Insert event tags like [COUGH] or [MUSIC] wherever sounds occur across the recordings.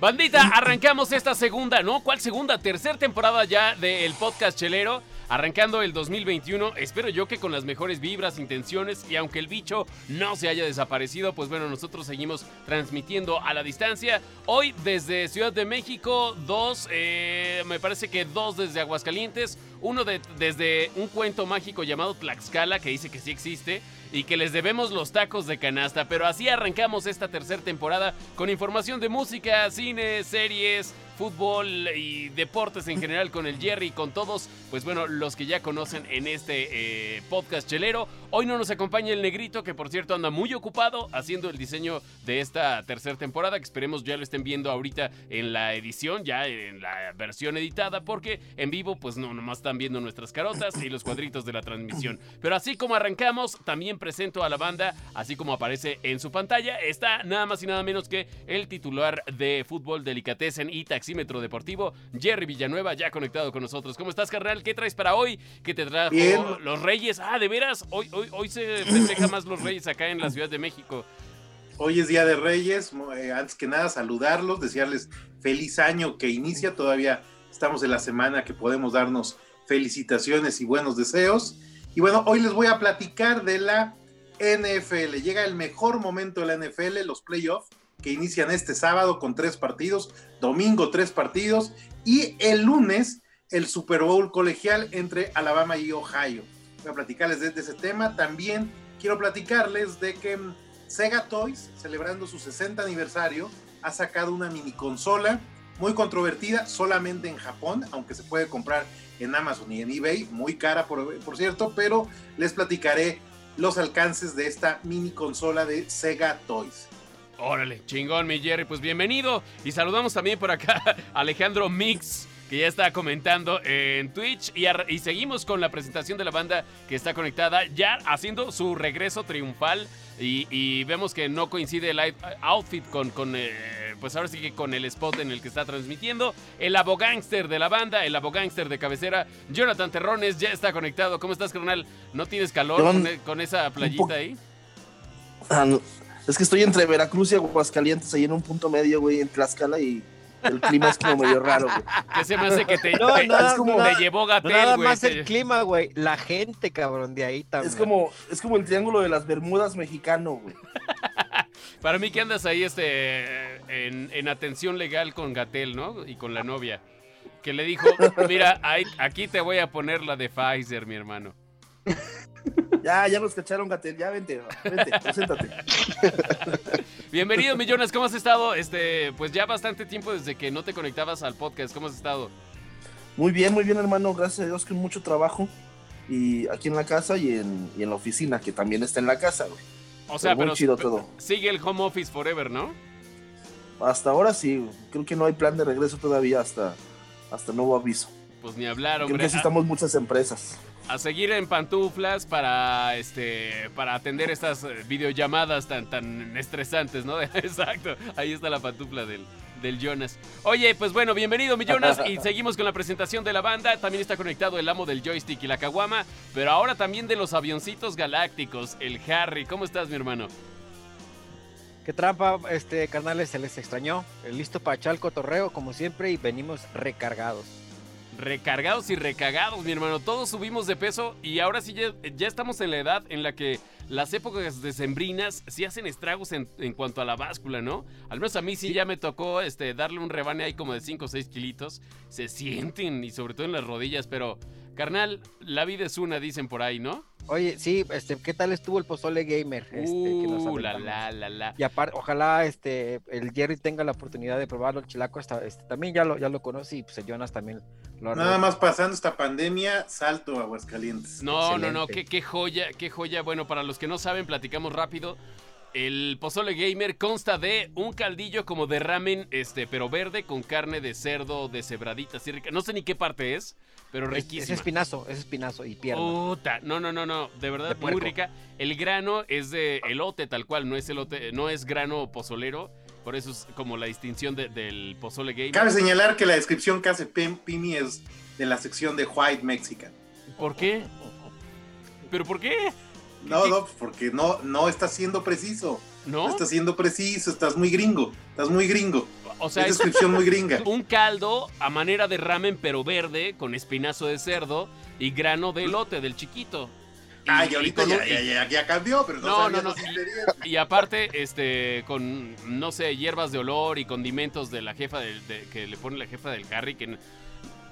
Bandita, arrancamos esta segunda, ¿no? ¿Cuál segunda? Tercer temporada ya del podcast Chelero. Arrancando el 2021, espero yo que con las mejores vibras, intenciones y aunque el bicho no se haya desaparecido, pues bueno, nosotros seguimos transmitiendo a la distancia. Hoy desde Ciudad de México, dos, eh, me parece que dos desde Aguascalientes, uno de, desde un cuento mágico llamado Tlaxcala, que dice que sí existe y que les debemos los tacos de canasta. Pero así arrancamos esta tercera temporada con información de música, cine, series, fútbol y deportes en general con el Jerry y con todos, pues bueno, los que ya conocen en este eh, podcast chelero. Hoy no nos acompaña el negrito, que por cierto anda muy ocupado haciendo el diseño de esta tercera temporada, que esperemos ya lo estén viendo ahorita en la edición, ya en la versión editada, porque en vivo pues no, nomás están viendo nuestras carotas y los cuadritos de la transmisión. Pero así como arrancamos, también presento a la banda, así como aparece en su pantalla, está nada más y nada menos que el titular de fútbol delicatessen y taxi Deportivo, Jerry Villanueva, ya conectado con nosotros. ¿Cómo estás, carnal? ¿Qué traes para hoy? ¿Qué te trajo los Reyes? Ah, de veras, hoy, hoy, hoy se festeja más los Reyes acá en la Ciudad de México. Hoy es Día de Reyes, eh, antes que nada saludarlos, desearles feliz año que inicia, todavía estamos en la semana que podemos darnos felicitaciones y buenos deseos. Y bueno, hoy les voy a platicar de la NFL. Llega el mejor momento de la NFL, los playoffs que inician este sábado con tres partidos, domingo tres partidos y el lunes el Super Bowl colegial entre Alabama y Ohio. Voy a platicarles de, ese tema. También quiero platicarles de que mm, Sega Toys, celebrando su 60 aniversario, ha sacado una mini consola muy controvertida solamente en Japón, aunque se puede comprar en Amazon y en eBay, muy cara por, por cierto, pero les platicaré los alcances de esta mini consola de Sega Toys. Órale, chingón, mi Jerry. Pues bienvenido. Y saludamos también por acá [LAUGHS] a Alejandro Mix, que ya está comentando en Twitch. Y, y, seguimos con la presentación de la banda que está conectada, ya haciendo su regreso triunfal. Y, vemos que no coincide el outfit con, con eh, pues ahora sí que con el spot en el que está transmitiendo. El abogánster de la banda, el abogánster de cabecera, Jonathan Terrones, ya está conectado. ¿Cómo estás, carnal? ¿No tienes calor con, e, con, esa playita ahí? Ah, es que estoy entre Veracruz y Aguascalientes, ahí en un punto medio, güey, en Tlaxcala y el clima es como medio raro, güey. Que se me hace que te, no, es como, te llevó Gatel, Nada más el clima, güey. La gente, cabrón, de ahí también. Es como, es como el triángulo de las Bermudas mexicano, güey. [LAUGHS] Para mí que andas ahí este en, en, atención legal con Gatel, ¿no? Y con la novia. Que le dijo, mira, aquí te voy a poner la de Pfizer, mi hermano. Ya, ya nos cacharon, Gatel. Ya vente, vente, preséntate. [LAUGHS] Bienvenido, Millones. ¿Cómo has estado? Este, pues ya bastante tiempo desde que no te conectabas al podcast. ¿Cómo has estado? Muy bien, muy bien, hermano. Gracias a Dios con mucho trabajo. Y aquí en la casa y en, la oficina, que también está en la casa, güey. O sea, pero, chido todo. sigue el home office forever, ¿no? Hasta ahora sí. Creo que no hay plan de regreso todavía hasta, hasta nuevo aviso. Pues ni hablar, hombre. necesitamos muchas empresas a seguir en pantuflas para este para atender estas eh, videollamadas tan tan estresantes, ¿no? [LAUGHS] Exacto, ahí está la pantufla del, del Jonas. Oye, pues bueno, bienvenido mi Jonas y [LAUGHS] seguimos con la presentación de la banda. También está conectado el amo del joystick y la caguama, pero ahora también de los avioncitos galácticos, el Harry. ¿Cómo estás, mi hermano? Qué trampa, este carnales, se les extrañó. Listo para echar el cotorreo, como siempre, y venimos recargados recargados y recagados, mi hermano. Todos subimos de peso y ahora sí ya, estamos en la edad en la que las épocas decembrinas sí hacen estragos en, cuanto a la báscula, ¿no? Al menos a mí sí, ya me tocó este, darle un rebane ahí como de 5 o 6 kilitos. Se sienten y sobre todo en las rodillas, pero carnal, la vida es una, dicen por ahí, ¿no? Oye, sí, este, ¿qué tal estuvo el pozole gamer? Este, uh, la, la, la, la. Y aparte, ojalá este, el Jerry tenga la oportunidad de probarlo, el chilaco este, también ya lo, ya lo conoce y pues el Jonas también lo Nada más pasando esta pandemia, salto a Aguascalientes. No, no, no, qué, qué joya, qué joya. Bueno, para los que no saben, platicamos rápido. El pozole gamer consta de un caldillo como de ramen, este, pero verde con carne de cerdo de cebradita. No sé ni qué parte es, pero riquísimo. Es, espinazo, es espinazo y pierna. Puta, no, no, no, no, de verdad muy rica. El grano es de elote tal cual, no es elote, no es grano pozolero. Por eso es como la distinción del pozole gamer. Cabe señalar que la descripción que hace Pimi es de la sección de White Mexican. ¿Por qué? ¿Pero por qué? No, no, porque no, no está siendo preciso. ¿No? Estás siendo preciso, estás muy gringo, estás muy gringo. O sea, es es descripción muy [LAUGHS] gringa. un caldo a manera de ramen, pero verde, con espinazo de cerdo y grano de elote del chiquito. Y- Ay, y ahorita ya, ya, ya, ya cambió, pero no, No, no, no. Y aparte, este, con, no sé, hierbas de olor y condimentos de la jefa del, de- que le pone la jefa del Harry, que...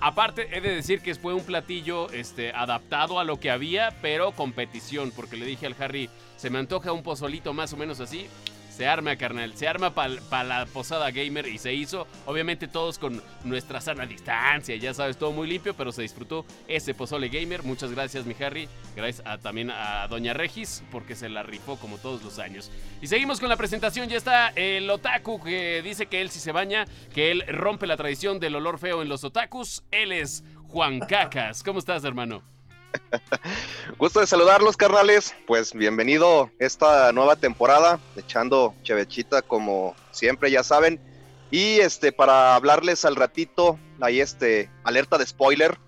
Aparte, he de decir que fue un platillo este, adaptado a lo que había, pero competición, porque le dije al Harry, se me antoja un pozolito más o menos así. Se arma, carnal, se arma para la posada gamer y se hizo, obviamente todos con nuestra sana distancia, ya sabes, todo muy limpio, pero se disfrutó ese pozole gamer. Muchas gracias, mi Harry. Gracias a- también a Doña Regis, porque se la rifó como todos los años. Y seguimos con la presentación. Ya está el otaku que dice que él sí se baña, que él rompe la tradición del olor feo en los otakus. Él es Juan [LAUGHS] Cacas. ¿Cómo estás, hermano? [LAUGHS] Gusto de saludarlos, carnales. Pues bienvenido esta nueva temporada, echando chevechita como siempre, ya saben. Y este, para hablarles al ratito, ahí este, alerta de spoiler,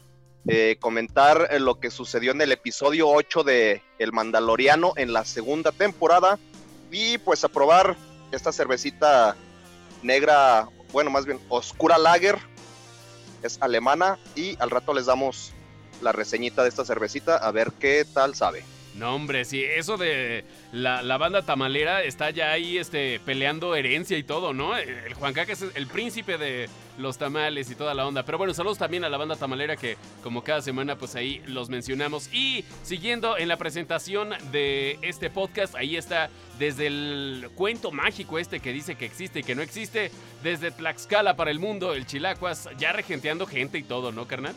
eh, comentar eh, lo que sucedió en el episodio 8 de El Mandaloriano en la segunda temporada. Y pues a probar esta cervecita negra, bueno, más bien oscura lager, es alemana. Y al rato les damos la reseñita de esta cervecita a ver qué tal sabe. No, hombre, sí, eso de la, la banda tamalera está ya ahí este, peleando herencia y todo, ¿no? El Juan Cacas es el príncipe de los tamales y toda la onda. Pero bueno, saludos también a la banda tamalera que como cada semana pues ahí los mencionamos. Y siguiendo en la presentación de este podcast, ahí está desde el cuento mágico este que dice que existe y que no existe, desde Tlaxcala para el mundo, el Chilacuas, ya regenteando gente y todo, ¿no, carnal?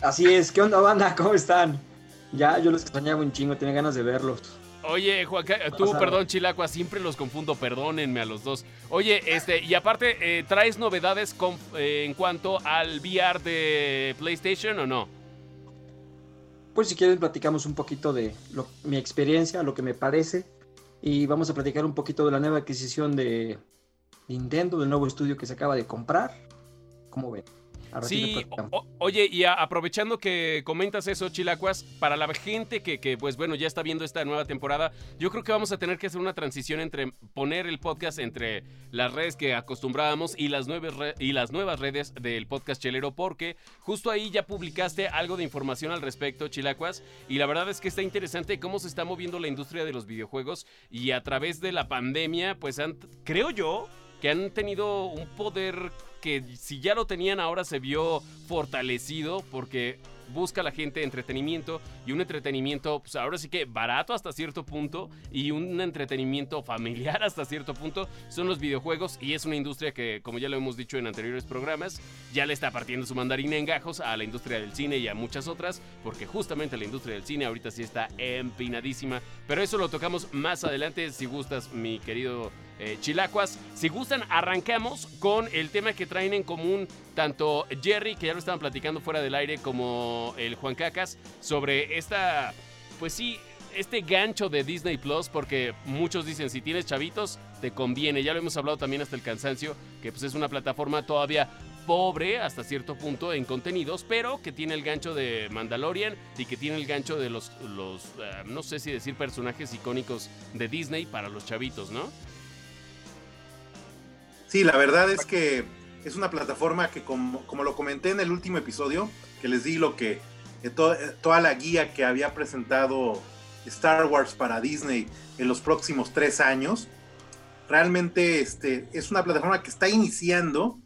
Así es, ¿qué onda banda? ¿Cómo están? Ya, yo los extrañaba un chingo, tenía ganas de verlos. Oye, Juan, Ca- tú, perdón, Chilacua, siempre los confundo, perdónenme a los dos. Oye, este, y aparte, eh, ¿traes novedades con- eh, en cuanto al VR de PlayStation o no? Pues si quieren platicamos un poquito de lo- mi experiencia, lo que me parece, y vamos a platicar un poquito de la nueva adquisición de Nintendo, del nuevo estudio que se acaba de comprar. ¿Cómo ven? A Sí, o- oye, y a- aprovechando que comentas eso, Chilacuas, para la gente que, que, pues bueno, ya está viendo esta nueva temporada, yo creo que vamos a tener que hacer una transición entre poner el podcast entre las redes que acostumbrábamos y las, y las nuevas redes del podcast chelero, porque justo ahí ya publicaste algo de información al respecto, Chilacuas, y la verdad es que está interesante cómo se está moviendo la industria de los videojuegos y a través de la pandemia, pues han, creo yo, que han tenido un poder que si ya lo tenían ahora se vio fortalecido porque busca la gente entretenimiento y un entretenimiento, pues ahora sí que barato hasta cierto punto y un entretenimiento familiar [LAUGHS] hasta cierto punto son los videojuegos y es una industria que, como ya lo hemos dicho en anteriores programas, ya le está partiendo su mandarina en gajos a la industria del cine y a muchas otras, porque justamente la industria del cine ahorita sí está empinadísima, pero eso lo tocamos más adelante si gustas, mi querido eh, Chilacuas. Si gustan, arrancamos con el tema que traen en común tanto Jerry, que ya lo estaban platicando fuera del aire, como el Juan Cacas, sobre esta, pues sí, este gancho de Disney Plus, porque muchos dicen, si tienes chavitos, te conviene. Ya lo hemos hablado también hasta el cansancio, que pues es una plataforma todavía pobre hasta cierto punto en contenidos, pero que tiene el gancho de Mandalorian y que tiene el gancho de los, los eh, no sé si decir personajes icónicos de Disney para los chavitos, ¿no? Sí, la verdad es que es una plataforma que, como, como lo comenté en el último episodio, que les di lo que eh, eh, toda la guía que había presentado Star Wars para Disney en los próximos tres años, realmente este, es una plataforma que está iniciando,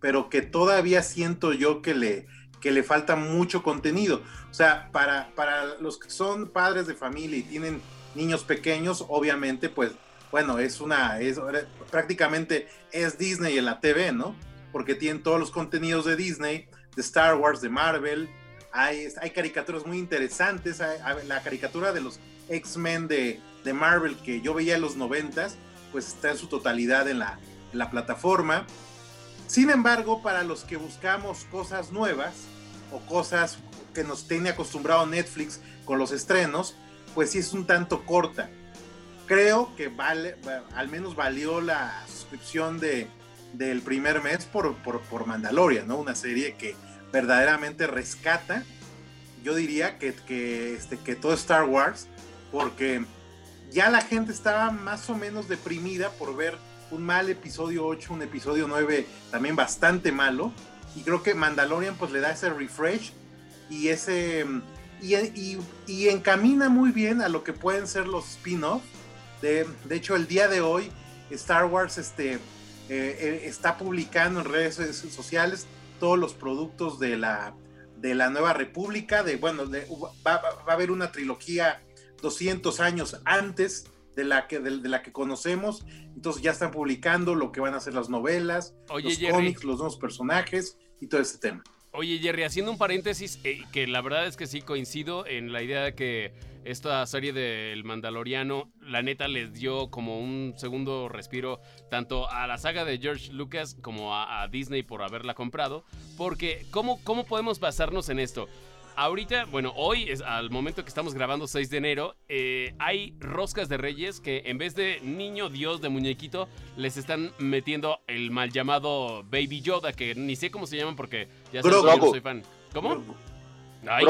pero que todavía siento yo que le, que le falta mucho contenido. O sea, para, para los que son padres de familia y tienen niños pequeños, obviamente, pues, bueno, es una, es prácticamente es Disney en la TV, ¿no? Porque tienen todos los contenidos de Disney, de Star Wars, de Marvel. Hay, hay caricaturas muy interesantes. La caricatura de los X-Men de, de Marvel que yo veía en los noventas, pues está en su totalidad en la, en la plataforma. Sin embargo, para los que buscamos cosas nuevas o cosas que nos tiene acostumbrado Netflix con los estrenos, pues sí es un tanto corta. Creo que vale, va- al menos valió la suscripción de, del primer mes por, por, por Mandalorian, ¿no? Una serie que verdaderamente rescata, yo diría que, que, este, que todo Star Wars, porque ya la gente estaba más o menos deprimida por ver un mal episodio 8, un episodio 9 también bastante malo. Y creo que Mandalorian pues le da ese refresh y ese y, y- encamina muy bien a lo que pueden ser los spin-off. De, de hecho, el día de hoy Star Wars este, eh, eh, está publicando en redes sociales todos los productos de la, de la Nueva República. De, bueno, de- va, va- va a haber una trilogía 200 años antes de la que, de, de la que conocemos. Entonces ya están publicando lo que van a ser las novelas, Oye, los Jerry. cómics, los nuevos personajes y todo ese tema. Oye, Jerry, haciendo un paréntesis, eh, que la verdad es que sí coincido en la idea de que esta serie del Mandaloriano, la neta, les dio como un segundo respiro tanto a la saga de George Lucas como a, a Disney por haberla comprado. Porque, ¿cómo, ¿cómo podemos basarnos en esto? Ahorita, bueno, hoy, es al momento que estamos grabando 6 de enero, eh, hay roscas de reyes que en vez de niño dios de muñequito, les están metiendo el mal llamado Baby Yoda, que ni sé cómo se llaman porque ya sabes que yo no soy fan. ¿Cómo? Ay.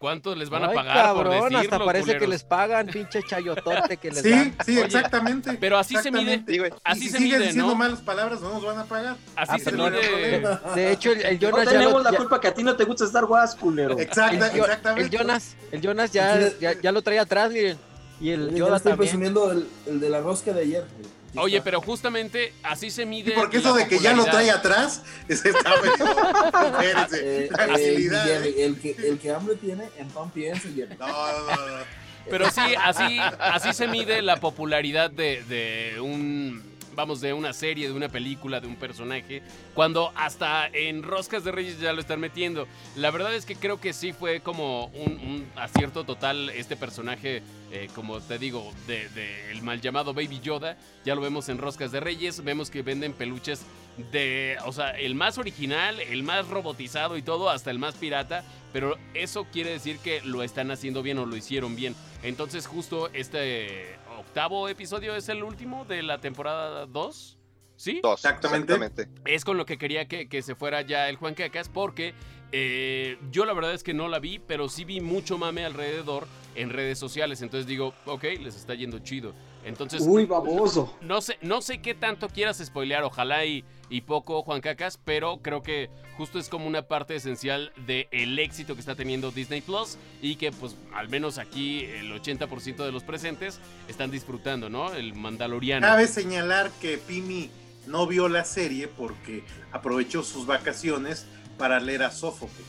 ¿Cuántos les van a Ay, pagar cabrón, por decirlo, hasta parece que culeros? les pagan, pinche chayotote que les Sí, dan. sí, Oye, exactamente. pero así se mide- exactamente. Güey. Y Así si se siguen mide, diciendo ¿no? malas palabras, no nos van a pagar. Así Ah, se no mide... problema. De hecho, el, el No Jonas ya tenemos lo, la ya- culpa que a ti no te gusta Star Wars, culero. Exacta, el, exactamente. el Jonas, el Jonas ya, ya, ya lo trae atrás, miren. Y el Ya Yoda estoy presumiendo el, el de la rosca de ayer. güey. Aquí Oye, está. pero justamente así se mide porque eso de que ya lo trae atrás, [LAUGHS] ese está medio. [LAUGHS] Espérense, Eh, eh, el, que, el que hambre tiene, en pan piensa, no, no, no. Pero sí, así, así se mide la popularidad de, de un, vamos, de una serie, de una película, de un personaje, cuando hasta en Roscas de Reyes ya lo están metiendo. La verdad es que creo que sí fue como un, acierto total este personaje, eh, como te digo, de, de el mal llamado Baby Yoda. Ya lo vemos en Roscas de Reyes, vemos que venden peluches de, o sea, el más original, el más robotizado y todo, hasta el más pirata. Pero eso quiere decir que lo están haciendo bien o lo hicieron bien. Entonces justo este octavo episodio es el último de la temporada 2. ¿Sí? Dos, Exactamente. exactamente. Es con lo que quería que, que se fuera ya el Juan Cacas porque eh, yo la verdad es que no la vi, pero sí vi mucho mame alrededor en redes sociales. Entonces digo, ok, les está yendo chido. Entonces, Uy, baboso. no sé, no sé qué tanto quieras spoilear, ojalá y, y poco, Juan Cacas, pero creo que justo es como una parte esencial del éxito que está teniendo Disney Plus y que pues al menos aquí el 80% de los presentes están disfrutando, ¿no? El Mandaloriano. Cabe señalar que Pimi no vio la serie porque aprovechó sus vacaciones para leer a Sófocles.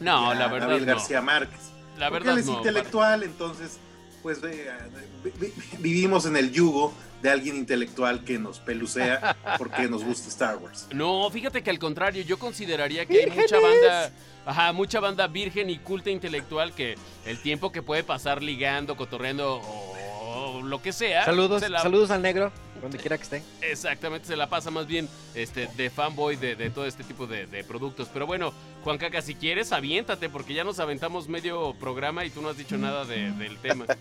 no, a la verdad Gabriel no. García Márquez. La Porque verdad él es no. intelectual, entonces, pues eh, vi- vi- vivimos en el yugo de alguien intelectual que nos pelucea [LAUGHS] porque nos gusta Star Wars. No, fíjate que al contrario, yo consideraría que hay mucha banda, ajá, mucha banda virgen y culta intelectual que el tiempo que puede pasar ligando, cotorreando o, lo que sea. Saludos, se la- saludos al negro, donde quiera que estén. Exactamente, se la pasa más bien este, de fanboy de, de todo este tipo de, de productos. Pero bueno, Juan Caca, si quieres, aviéntate, porque ya nos aventamos medio programa y tú no has dicho nada de- del tema. [LAUGHS]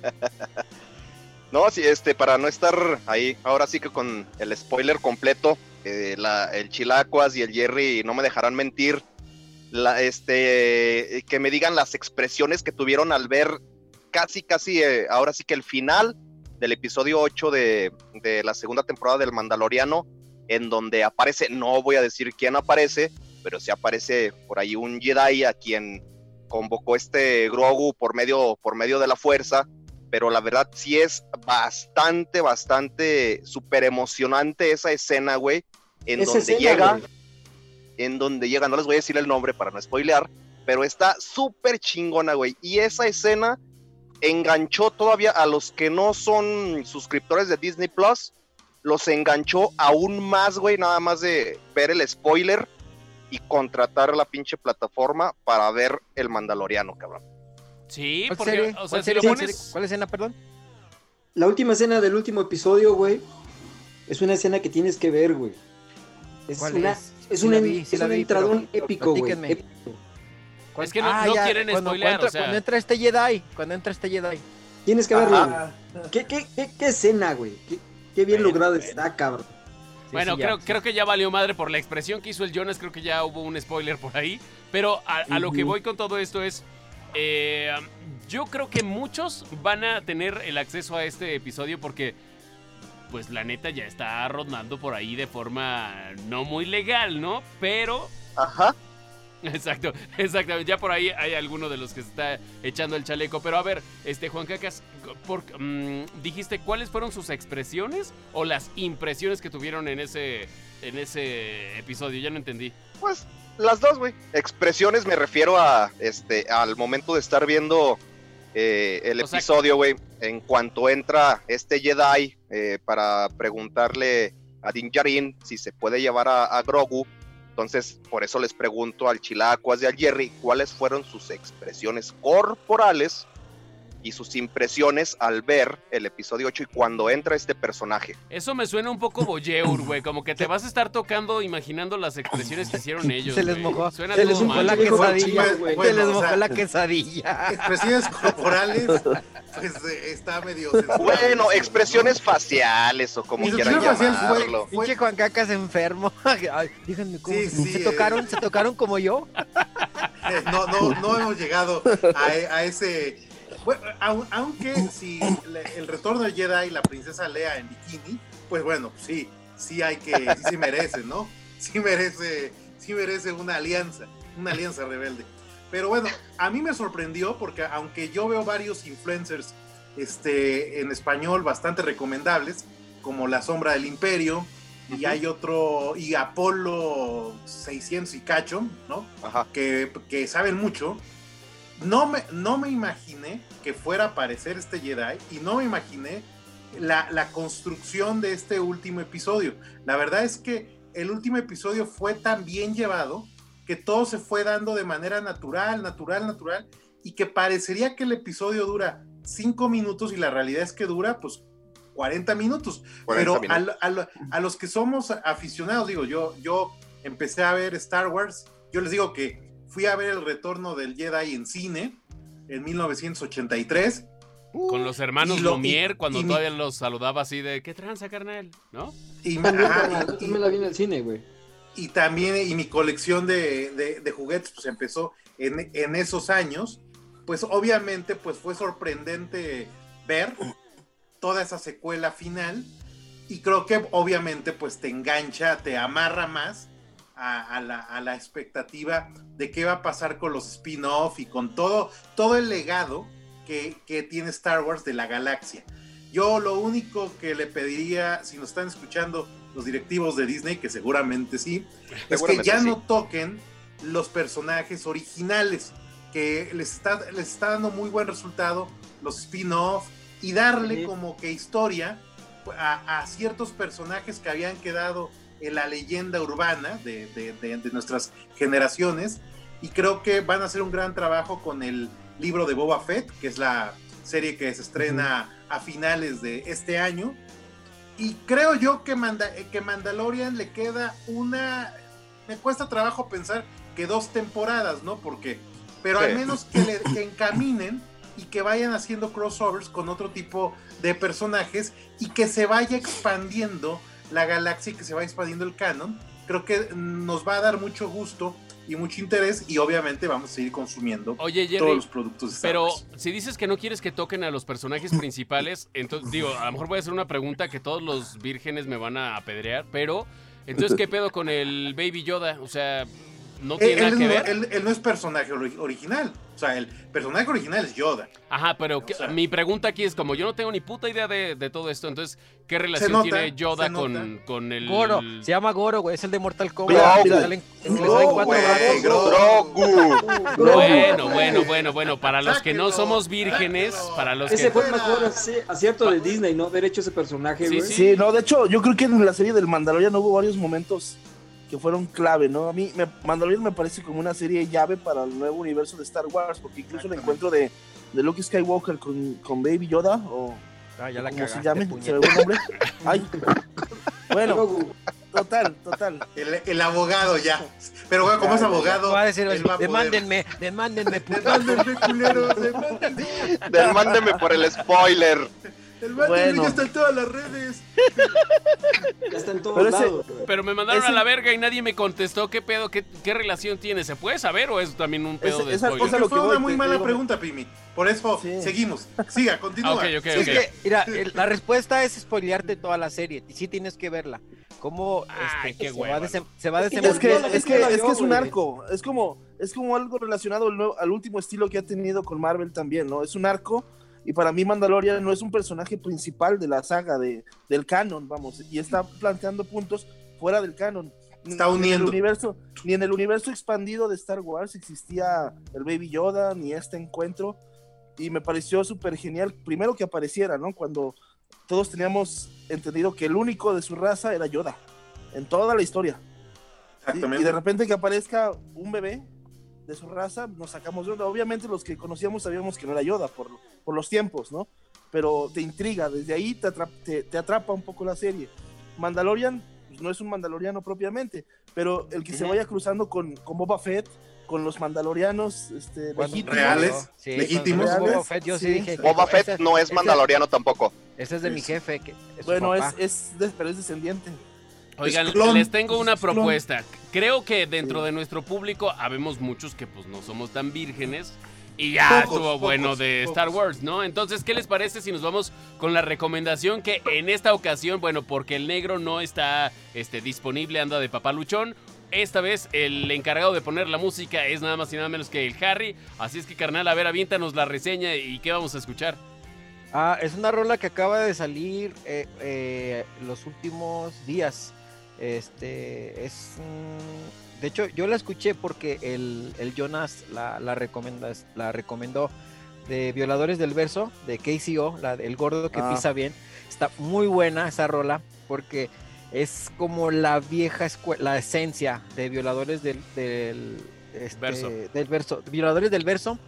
No, sí, este, para no estar ahí, ahora sí que con el spoiler completo, eh, el Chilacuas y el Jerry no me dejarán mentir. La, este, que me digan las expresiones que tuvieron al ver casi, casi, eh, ahora sí que el final del episodio 8 de, de la segunda temporada del Mandaloriano, en donde aparece, no voy a decir quién aparece, pero sí aparece por ahí un Jedi a quien convocó este Grogu por medio, por medio de la fuerza pero la verdad sí es bastante, bastante súper emocionante esa escena, güey, en Esa donde escena, llega, güey. en donde llega, no les voy a decir el nombre para no spoilear, pero está súper chingona, güey, y esa escena enganchó todavía a los que no son suscriptores de Disney Plus, los enganchó aún más, güey, nada más de ver el spoiler y contratar la pinche plataforma para ver el Mandaloriano, cabrón. Sí, ¿Cuál porque, serie? o sea, ¿Cuál si serie? lo ¿Cuál pones... ¿Cuál escena, perdón? La última escena del último episodio, güey, es una escena que tienes que ver, güey. Es ¿Cuál una, es? es Sí un, la en- vi, sí es un vi, pero entradón épico, güey. Es que no, Ah, no ya, quieren cuando, spoilear, cuando o sea... entra, cuando entra este Jedi, cuando entra este Jedi. Tienes que verlo. Ah, güey. ¿Qué, qué, qué, qué escena, güey? ¿Qué, qué bien Bueno, logrado bueno. está, cabrón. Sí, Bueno, sí, ya, creo, sí. creo que ya valió madre por la expresión que hizo el Jonas. Creo que ya hubo un spoiler por ahí. Pero a, a lo que voy con todo esto es. Eh, yo creo que muchos van a tener el acceso a este episodio porque, pues la neta ya está rodando por ahí de forma no muy legal, ¿no? Pero Ajá. Exacto, [LAUGHS] exactamente. Ya por ahí hay alguno de los que se está echando el chaleco. Pero a ver, este Juan Cacas, por- mm, dijiste cuáles fueron sus expresiones o las impresiones que tuvieron en ese en ese episodio. Ya no entendí. Pues las dos, güey. Expresiones me refiero a este al momento de estar viendo eh, el O episodio, güey. En cuanto entra este Jedi eh, para preguntarle a Din Djarin si se puede llevar a, a Grogu. Entonces, por eso les pregunto al Chilacuas y al Jerry cuáles fueron sus expresiones corporales y sus impresiones al ver el episodio 8 y cuando entra este personaje. Eso me suena un poco boyeur, güey. Como que te vas a estar tocando imaginando las expresiones que hicieron [LAUGHS] ellos. Se les mojó. Suena Se les mojó mal. la quesadilla. bueno, güey. Se les o mojó sea, la quesadilla. Expresiones corporales, pues eh, está medio. Bueno, expresiones faciales o como quieran fue- llamarlo. fue- Pinche Juan Cacas enfermo. [LAUGHS] Ay, díganme cómo. Sí, se, sí, ¿se eh. tocaron? ¿Se tocaron como yo? [LAUGHS] Eh, No, no, no hemos llegado a, a ese. Bueno, au- aunque si el retorno de Jedi y la princesa Lea en bikini, pues bueno, sí, sí hay que, sí merece, ¿no? Sí merece, sí merece una alianza, una alianza rebelde. Pero bueno, a mí me sorprendió porque aunque yo veo varios influencers este, en español bastante recomendables, como La Sombra del Imperio, y hay otro, y Apolo 600 y Cacho, ¿no? Ajá. que, que saben mucho. No me, no me imaginé que fuera a aparecer este Jedi y no me imaginé la, la construcción de este último episodio. La verdad es que el último episodio fue tan bien llevado que todo se fue dando de manera natural, natural, natural y que parecería que el episodio dura cinco minutos y la realidad es que dura pues 40 minutos. 40 Pero a, minutos. a los que somos aficionados, digo, yo, yo empecé a ver Star Wars, yo les digo que fui a ver el retorno del Jedi en cine en 1983. Con los hermanos lo- Lumière, cuando y todavía los saludaba así de ¿qué tranza, carnal? ¿no? Y, ajá, también la vi en el cine, güey. y también y mi colección de, de- de juguetes pues empezó en, en esos años pues obviamente pues fue sorprendente ver toda esa secuela final y creo que obviamente pues te engancha te amarra más a, a la, a la expectativa de qué va a pasar con los spin-off y con todo todo el legado que, que tiene Star Wars de la galaxia yo lo único que le pediría si nos están escuchando los directivos de Disney, que seguramente sí, es que ya sí. no toquen los personajes originales, que les está, les está dando muy buen resultado, los spin-off, y darle como que historia a, a ciertos personajes que habían quedado en la leyenda urbana de, de- de- de nuestras generaciones, y creo que van a hacer un gran trabajo con el libro de Boba Fett, que es la serie que se estrena a finales de este año. Y creo yo que, Manda- que Mandalorian le queda una... Me cuesta trabajo pensar que dos temporadas, ¿no? Porque... Pero Sí. al menos que, le, que encaminen y que vayan haciendo crossovers con otro tipo de personajes y que se vaya expandiendo la galaxia que se vaya expandiendo el canon. Creo que nos va a dar mucho gusto y mucho interés y obviamente vamos a seguir consumiendo Oye, todos los productos pero si dices que no quieres que toquen a los personajes principales, [LAUGHS] entonces digo, a lo mejor voy a hacer una pregunta que todos los vírgenes me van a apedrear, pero entonces ¿qué pedo con el Baby Yoda? O sea, no tiene él nada que no, ver. él- él no es personaje ori- original. O sea, el personaje original es Yoda. Ajá, pero que- O sea- mi pregunta aquí es, como yo no tengo ni puta idea de, de todo esto, entonces, ¿qué relación nota, tiene Yoda con, con el... Goro. Se llama Goro, güey. Es el de Mortal Kombat. Bueno, bueno, bueno, bueno, para los que no somos vírgenes, para los Ese que... fue el mejor aci- acierto de Disney, ¿no? Haber hecho ese personaje, Sí, güey. Sí, no, de hecho, yo creo que en la serie del Mandalorian hubo varios momentos que fueron clave, ¿no? A mí, me, Mandalorian me parece como una serie llave para el nuevo universo de Star Wars, porque incluso el encuentro de, de Luke Skywalker con, con Baby Yoda, o Ah, ya la como se llame, se el nombre. [LAUGHS] Ay, bueno, total, total. El, el abogado ya. Pero bueno, como es abogado. Va a decir, él va a poder- demándenme, demándenme, puto. Demándenme, culero, demándenme. Por el spoiler. El Bad Bueno. Ya está en todas las redes. Ya está en todos Pero ese- lados. Pero me mandaron Ese- a la verga y nadie me contestó qué pedo, qué, qué relación tiene. ¿Se puede saber o es también un pedo Ese- de esa spoiler? cosa- lo que fue voy, una muy te- mala digo- pregunta, Pimi. Por eso Sí. seguimos. Siga, continúa. Ah, ok, ok, Sí, ok. Es que, mira, la respuesta es spoilearte toda la serie. y Sí tienes que verla. Cómo Ay, este, qué se, hueva, va se va Es que Es que, que, que un arco, es como, es como algo relacionado al, nuevo- al último estilo que ha tenido con Marvel también, ¿no? Es un arco y para mí Mandalorian no es un personaje principal de la saga, de, del canon, vamos, y está planteando puntos fuera del canon. Está Ni en el uniendo. universo, ni en el universo expandido de Star Wars existía el Baby Yoda, ni este encuentro, y me pareció súper genial, primero que apareciera, ¿no? Cuando todos teníamos entendido que el único de su raza era Yoda, en toda la historia. Y, Exactamente. y de repente que aparezca un bebé de su raza, nos sacamos de onda. Obviamente los que conocíamos sabíamos que no era Yoda por, por los tiempos, ¿no? Pero te intriga, desde ahí te, atrap- te, te atrapa un poco la serie. Mandalorian pues, no es un mandaloriano propiamente, pero el que se vaya cruzando con, con Boba Fett, con los mandalorianos este, legítimos, Reales, Sí, legítimos. cuando Boba Reales, Fett, yo sí, sí. dije. Boba Fett no es ese- mandaloriano tampoco. Ese es de mi jefe. Que es Bueno, es, es, de- pero es descendiente. Oigan, les tengo una propuesta. Creo que dentro de nuestro público habemos muchos que pues no somos tan vírgenes. Y ya Pocos, estuvo pocos, bueno de pocos. Star Wars, ¿no? Entonces, ¿qué les parece si nos vamos con la recomendación que en esta ocasión, bueno, porque el negro no está este, disponible, anda de papaluchón. Esta vez el encargado de poner la música es nada más y nada menos que el Harry. Así es que, carnal, a ver, aviéntanos la reseña y qué vamos a escuchar. Ah, es una rola que acaba de salir eh, eh, los últimos días. Este es. de hecho, yo la escuché porque el, el Jonas la, la, la recomendó de Violadores del Verso, de KCO, la, el gordo que Ah. pisa bien. Está muy buena esa rola porque es como la vieja escuela, la esencia de Violadores del, del, este, Verso. del verso. Violadores del Verso.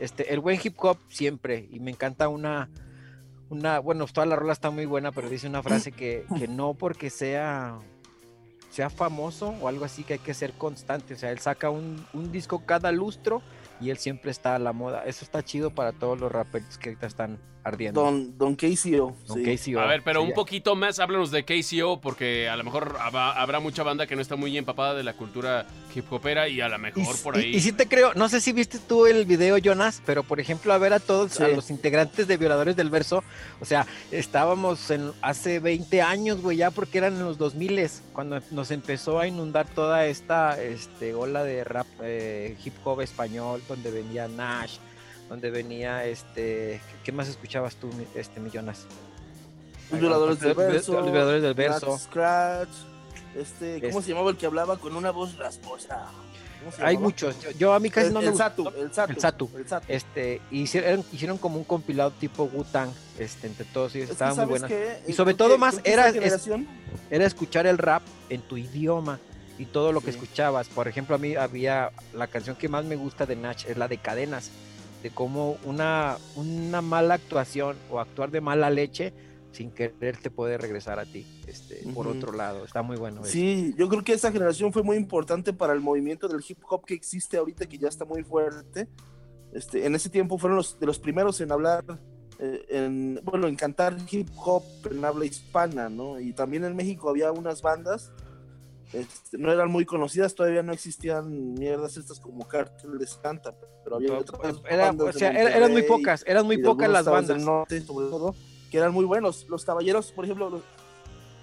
Este, el buen hip hop siempre. Y me encanta una una, bueno, toda la rola está muy buena, pero dice una frase que, que no porque sea, sea famoso o algo así, que hay que ser constante. O sea, él saca un, un disco cada lustro y él siempre está a la moda. Eso está chido para todos los rappers que ahorita están ardiendo. Don, Don KCO. Don sí. KCO, A ver, pero sí, un poquito más, háblanos de KCO, porque a lo mejor haba- habrá mucha banda que no está muy empapada de la cultura hip hopera y a lo Y, mejor por y- ahí. y sí te creo, no sé si viste tú el video, Jonas, pero por ejemplo, a ver a todos, a los integrantes de Violadores del Verso, o sea, estábamos en, hace 20 años, güey, ya porque eran en los 2000 cuando nos empezó a inundar toda esta este, ola de rap, eh, hip hop español, donde venía Nash, donde venía, este, ¿qué más escuchabas tú, mi- este, mi Jonas? Los violadores del verso. los violadores del verso. Scratch. Este, ¿cómo Es- se llamaba el que hablaba con una voz rasposa? ¿Cómo se Hay muchos, yo, yo a mí casi El, no el me gustó. Satu, el Satu. El Satu. el Satu. Este, hicieron, hicieron como un compilado tipo Wu-Tang, este, entre todos ellos, Es que, estaban muy ¿sabes buenas. qué? Y Eh, sobre todo que- más era- es- Era escuchar el rap en tu idioma y todo lo que escuchabas. Por ejemplo, a mí había la canción que más me gusta de Nach, es la de Cadenas, de cómo una, una mala actuación o actuar de mala leche sin querer te puede regresar a ti, este, por otro lado. Está muy bueno. eso. Sí, yo creo que esa generación fue muy importante para el movimiento del hip hop que existe ahorita, que ya está muy fuerte. Este, en ese tiempo fueron los de los primeros en hablar, eh, en, bueno, en cantar hip hop en habla hispana, ¿no? Y también en México había unas bandas, este, no eran muy conocidas, todavía no existían mierdas estas como Cartel de Santa, pero había otras Era- bandas o sea, era- eran muy pocas, eran muy pocas las bandas. del norte, sobre todo, que eran muy buenos. Los caballeros, por ejemplo, los,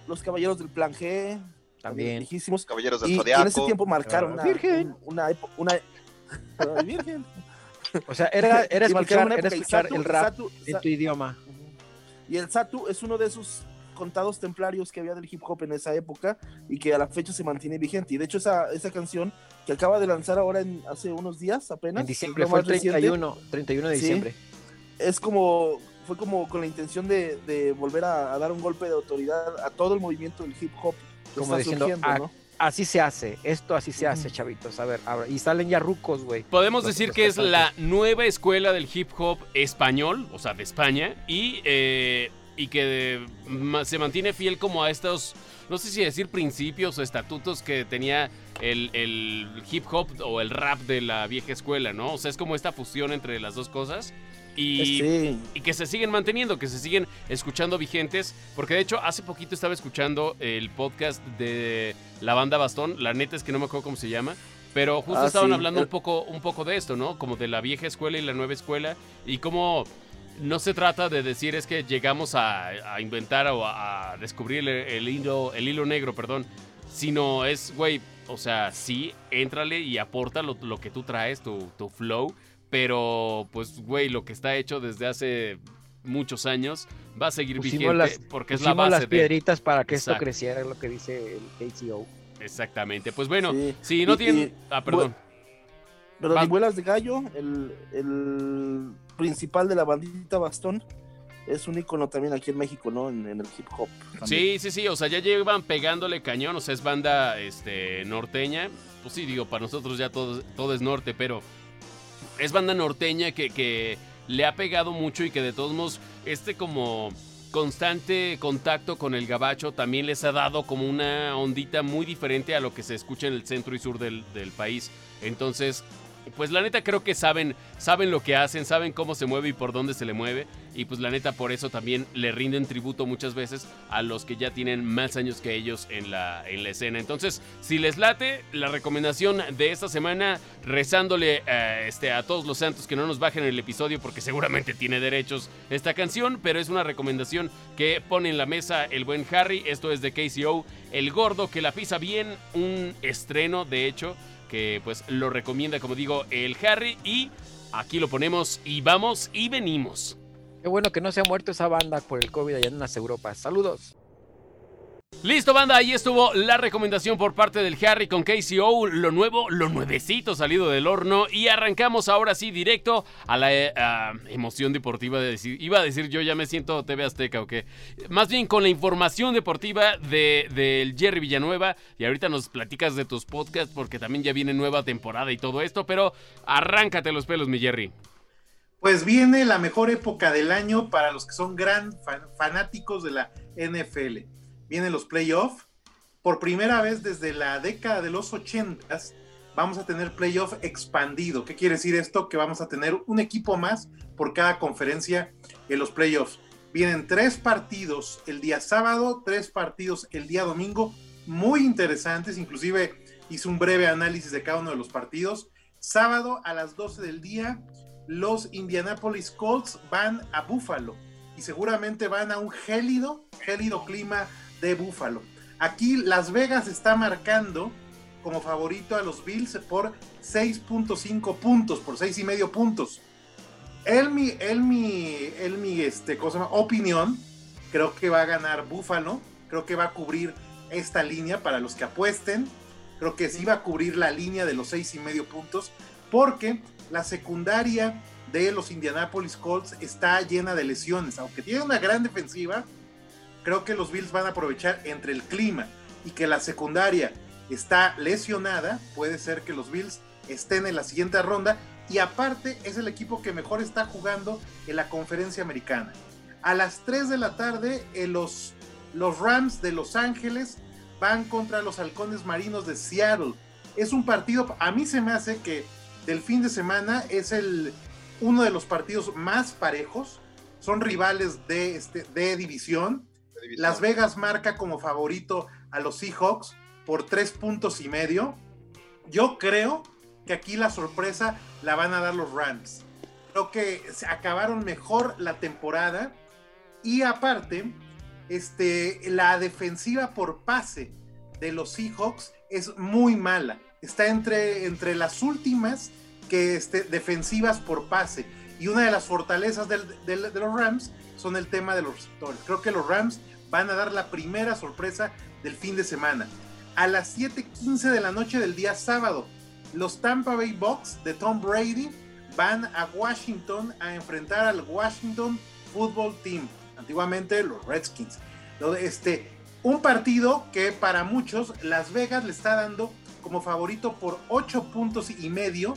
los caballeros del Plan G, También. viejísimos. Caballeros del Y, y Zodiaco. en ese tiempo marcaron Ah, una, Virgen. un- una, Ay, [LAUGHS] Virgen. O sea, era, era escuchar, era época, escuchar Satu- el rap Satu- en tu idioma. Y el Satu es uno de esos contados templarios que había del hip hop en esa época y que a la fecha se mantiene vigente. Y de hecho esa, esa canción que acaba de lanzar ahora en hace unos días apenas, En diciembre fue el más reciente, 31, 31 de Sí. diciembre. es como fue como con la intención de, de volver a, a dar un golpe de autoridad a todo el movimiento del hip hop que Como está diciendo, surgiendo, "Ah, ¿no? Así se hace, esto así se hace, chavitos. A ver, a ver, y salen ya rucos, güey. Podemos Los decir que es la nueva escuela del hip hop español, o sea, de España, y, eh, y que ma- se mantiene fiel como a estos, no sé si decir principios o estatutos que tenía el, el hip hop o el rap de la vieja escuela, ¿no? O sea, es como esta fusión entre las dos cosas. y, Sí. y que se siguen manteniendo, que se siguen escuchando vigentes. Porque de hecho, hace poquito estaba escuchando el podcast de la banda Bastón. La neta es que no me acuerdo cómo se llama. Pero justo Ah, estaban sí. hablando un poco, un poco de esto, ¿no? Como de la vieja escuela y la nueva escuela. Y cómo no se trata de decir es que llegamos a, a inventar o a, a descubrir el, el hilo, el hilo negro, perdón. Sino es, güey, o sea, sí, éntrale y aporta lo, lo que tú traes, tu, tu flow. Pero, pues, güey, lo que está hecho desde hace muchos años va a seguir Pusimos vigente las- porque es la base las de... piedritas para que esto creciera, es lo que dice el KCO. Exactamente. Pues bueno, Sí. si no Y- tienen... y- ah, perdón. Vuelas de gallo, el, el principal de la bandita Bastón, es un icono también aquí en México, ¿no? En, el hip hop. Sí, sí, sí, o sea, ya llevan pegándole cañón, o sea, es banda este, norteña. Pues sí, digo, para nosotros ya todo, todo es norte, pero es banda norteña que, que le ha pegado mucho y que de todos modos, este como constante contacto con el gabacho también les ha dado como una ondita muy diferente a lo que se escucha en el centro y sur del, del país. Entonces, pues la neta creo que saben, saben lo que hacen, saben cómo se mueve y por dónde se le mueve. Y pues la neta por eso también le rinden tributo muchas veces a los que ya tienen más años que ellos en la, en la escena. Entonces, si les late, la recomendación de esta semana, rezándole eh, este, a todos los santos que no nos bajen el episodio porque seguramente tiene derechos esta canción, pero es una recomendación que pone en la mesa el buen Harry. Esto es de KCO, El Gordo que la pisa bien, un estreno de hecho que pues lo recomienda como digo el Harry y aquí lo ponemos y vamos y venimos. Qué bueno que no se ha muerto esa banda por el COVID allá en las Europas. Saludos. Listo, banda, ahí estuvo la recomendación por parte del Harry con KCO, lo nuevo, lo nuevecito salido del horno. Y arrancamos ahora sí directo a la eh, emoción deportiva. De decir, iba a decir yo ya me siento TV Azteca o qué. Más bien con la información deportiva de- del Jerry Villanueva. Y ahorita nos platicas de tus podcasts porque también ya viene nueva temporada y todo esto. Pero arráncate los pelos, mi Jerry. Pues viene la mejor época del año para los que son gran fan- fanáticos de la NFL. Vienen los playoffs. Por primera vez desde la década de los 80 vamos a tener playoff expandido. ¿Qué quiere decir esto? Que vamos a tener un equipo más por cada conferencia en los playoffs. Vienen tres partidos el día sábado, tres partidos el día domingo, muy interesantes. Inclusive hice un breve análisis de cada uno de los partidos. Sábado a las 12 del día, los Indianapolis Colts van a Buffalo y seguramente van a un gélido, gélido clima de Buffalo. Aquí Las Vegas está marcando como favorito a los Bills por 6.5 puntos, por 6 y medio puntos. En mi, en mi, en mi este, cosa, opinión, creo que va a ganar Buffalo, creo que va a cubrir esta línea para los que apuesten, creo que sí va a cubrir la línea de los 6 y medio puntos, porque la secundaria de los Indianapolis Colts está llena de lesiones, aunque tiene una gran defensiva, creo que los Bills van a aprovechar entre el clima y que la secundaria está lesionada, puede ser que los Bills estén en la siguiente ronda y aparte es el equipo que mejor está jugando en la conferencia americana. A las 3 de la tarde eh, los, los Rams de Los Ángeles van contra los halcones marinos de Seattle. Es un partido, a mí se me hace que del fin de semana es el, uno de los partidos más parejos. Son rivales de, este, de división. Las Vegas marca como favorito a los Seahawks por tres puntos y medio. Yo creo que aquí la sorpresa la van a dar los Rams. Creo que se acabaron mejor la temporada y aparte, este, la defensiva por pase de los Seahawks es muy mala. Está entre, entre las últimas que este, defensivas por pase. Y una de las fortalezas de los Rams son el tema de los receptores. Creo que los Rams van a dar la primera sorpresa del fin de semana. A las 7:15 de la noche del día sábado, los Tampa Bay Bucks de Tom Brady van a Washington a enfrentar al Washington Football Team, antiguamente los Redskins. Este, un partido que para muchos Las Vegas le está dando como favorito por 8 puntos y medio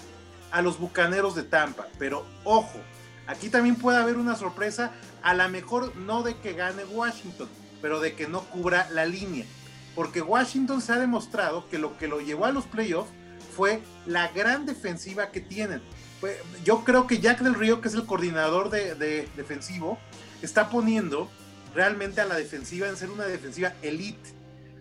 a los Bucaneros de Tampa. Pero ojo, aquí también puede haber una sorpresa, a lo mejor no de que gane Washington, pero de que no cubra la línea. Porque Washington se ha demostrado que lo que lo llevó a los playoffs fue la gran defensiva que tienen. Yo creo que Jack del Río, que es el coordinador de, de defensivo, está poniendo realmente a la defensiva en ser una defensiva elite.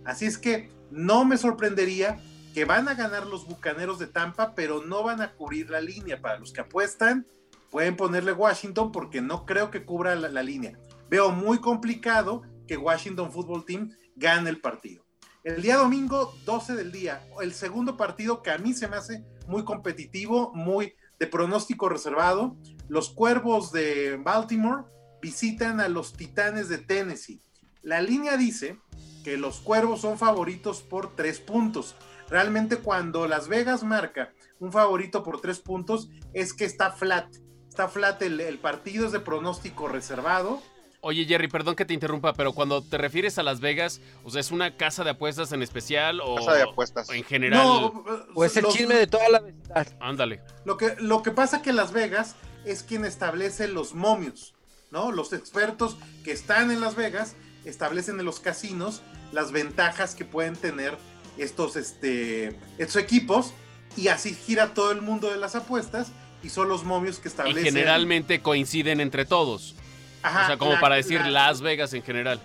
Así es que no me sorprendería que van a ganar los Bucaneros de Tampa, pero no van a cubrir la línea. Para los que apuestan, pueden ponerle Washington porque no creo que cubra la línea. Veo muy complicado que Washington Football Team gane el partido. El día domingo, 12 del día, el segundo partido que a mí se me hace muy competitivo, muy de pronóstico reservado. Los Cuervos de Baltimore visitan a los Titanes de Tennessee. La línea dice que los Cuervos son favoritos por tres puntos. Realmente cuando Las Vegas marca un favorito por tres puntos es que está flat. Está flat el, el partido, es de pronóstico reservado. Oye, Jerry, perdón que te interrumpa, pero cuando te refieres a Las Vegas, o sea, ¿es una casa de apuestas en especial o, Casa de apuestas. o en general? No, O es el los- chisme de toda la vecindad. Ándale. Lo que, lo que pasa que Las Vegas es quien establece los momios, ¿no? Los expertos que están en Las Vegas establecen en los casinos las ventajas que pueden tener estos, este, estos equipos y así gira todo el mundo de las apuestas y son los momios que Y establecen. generalmente coinciden entre todos. Ajá, o sea, como la- para decir la- Las Vegas en general.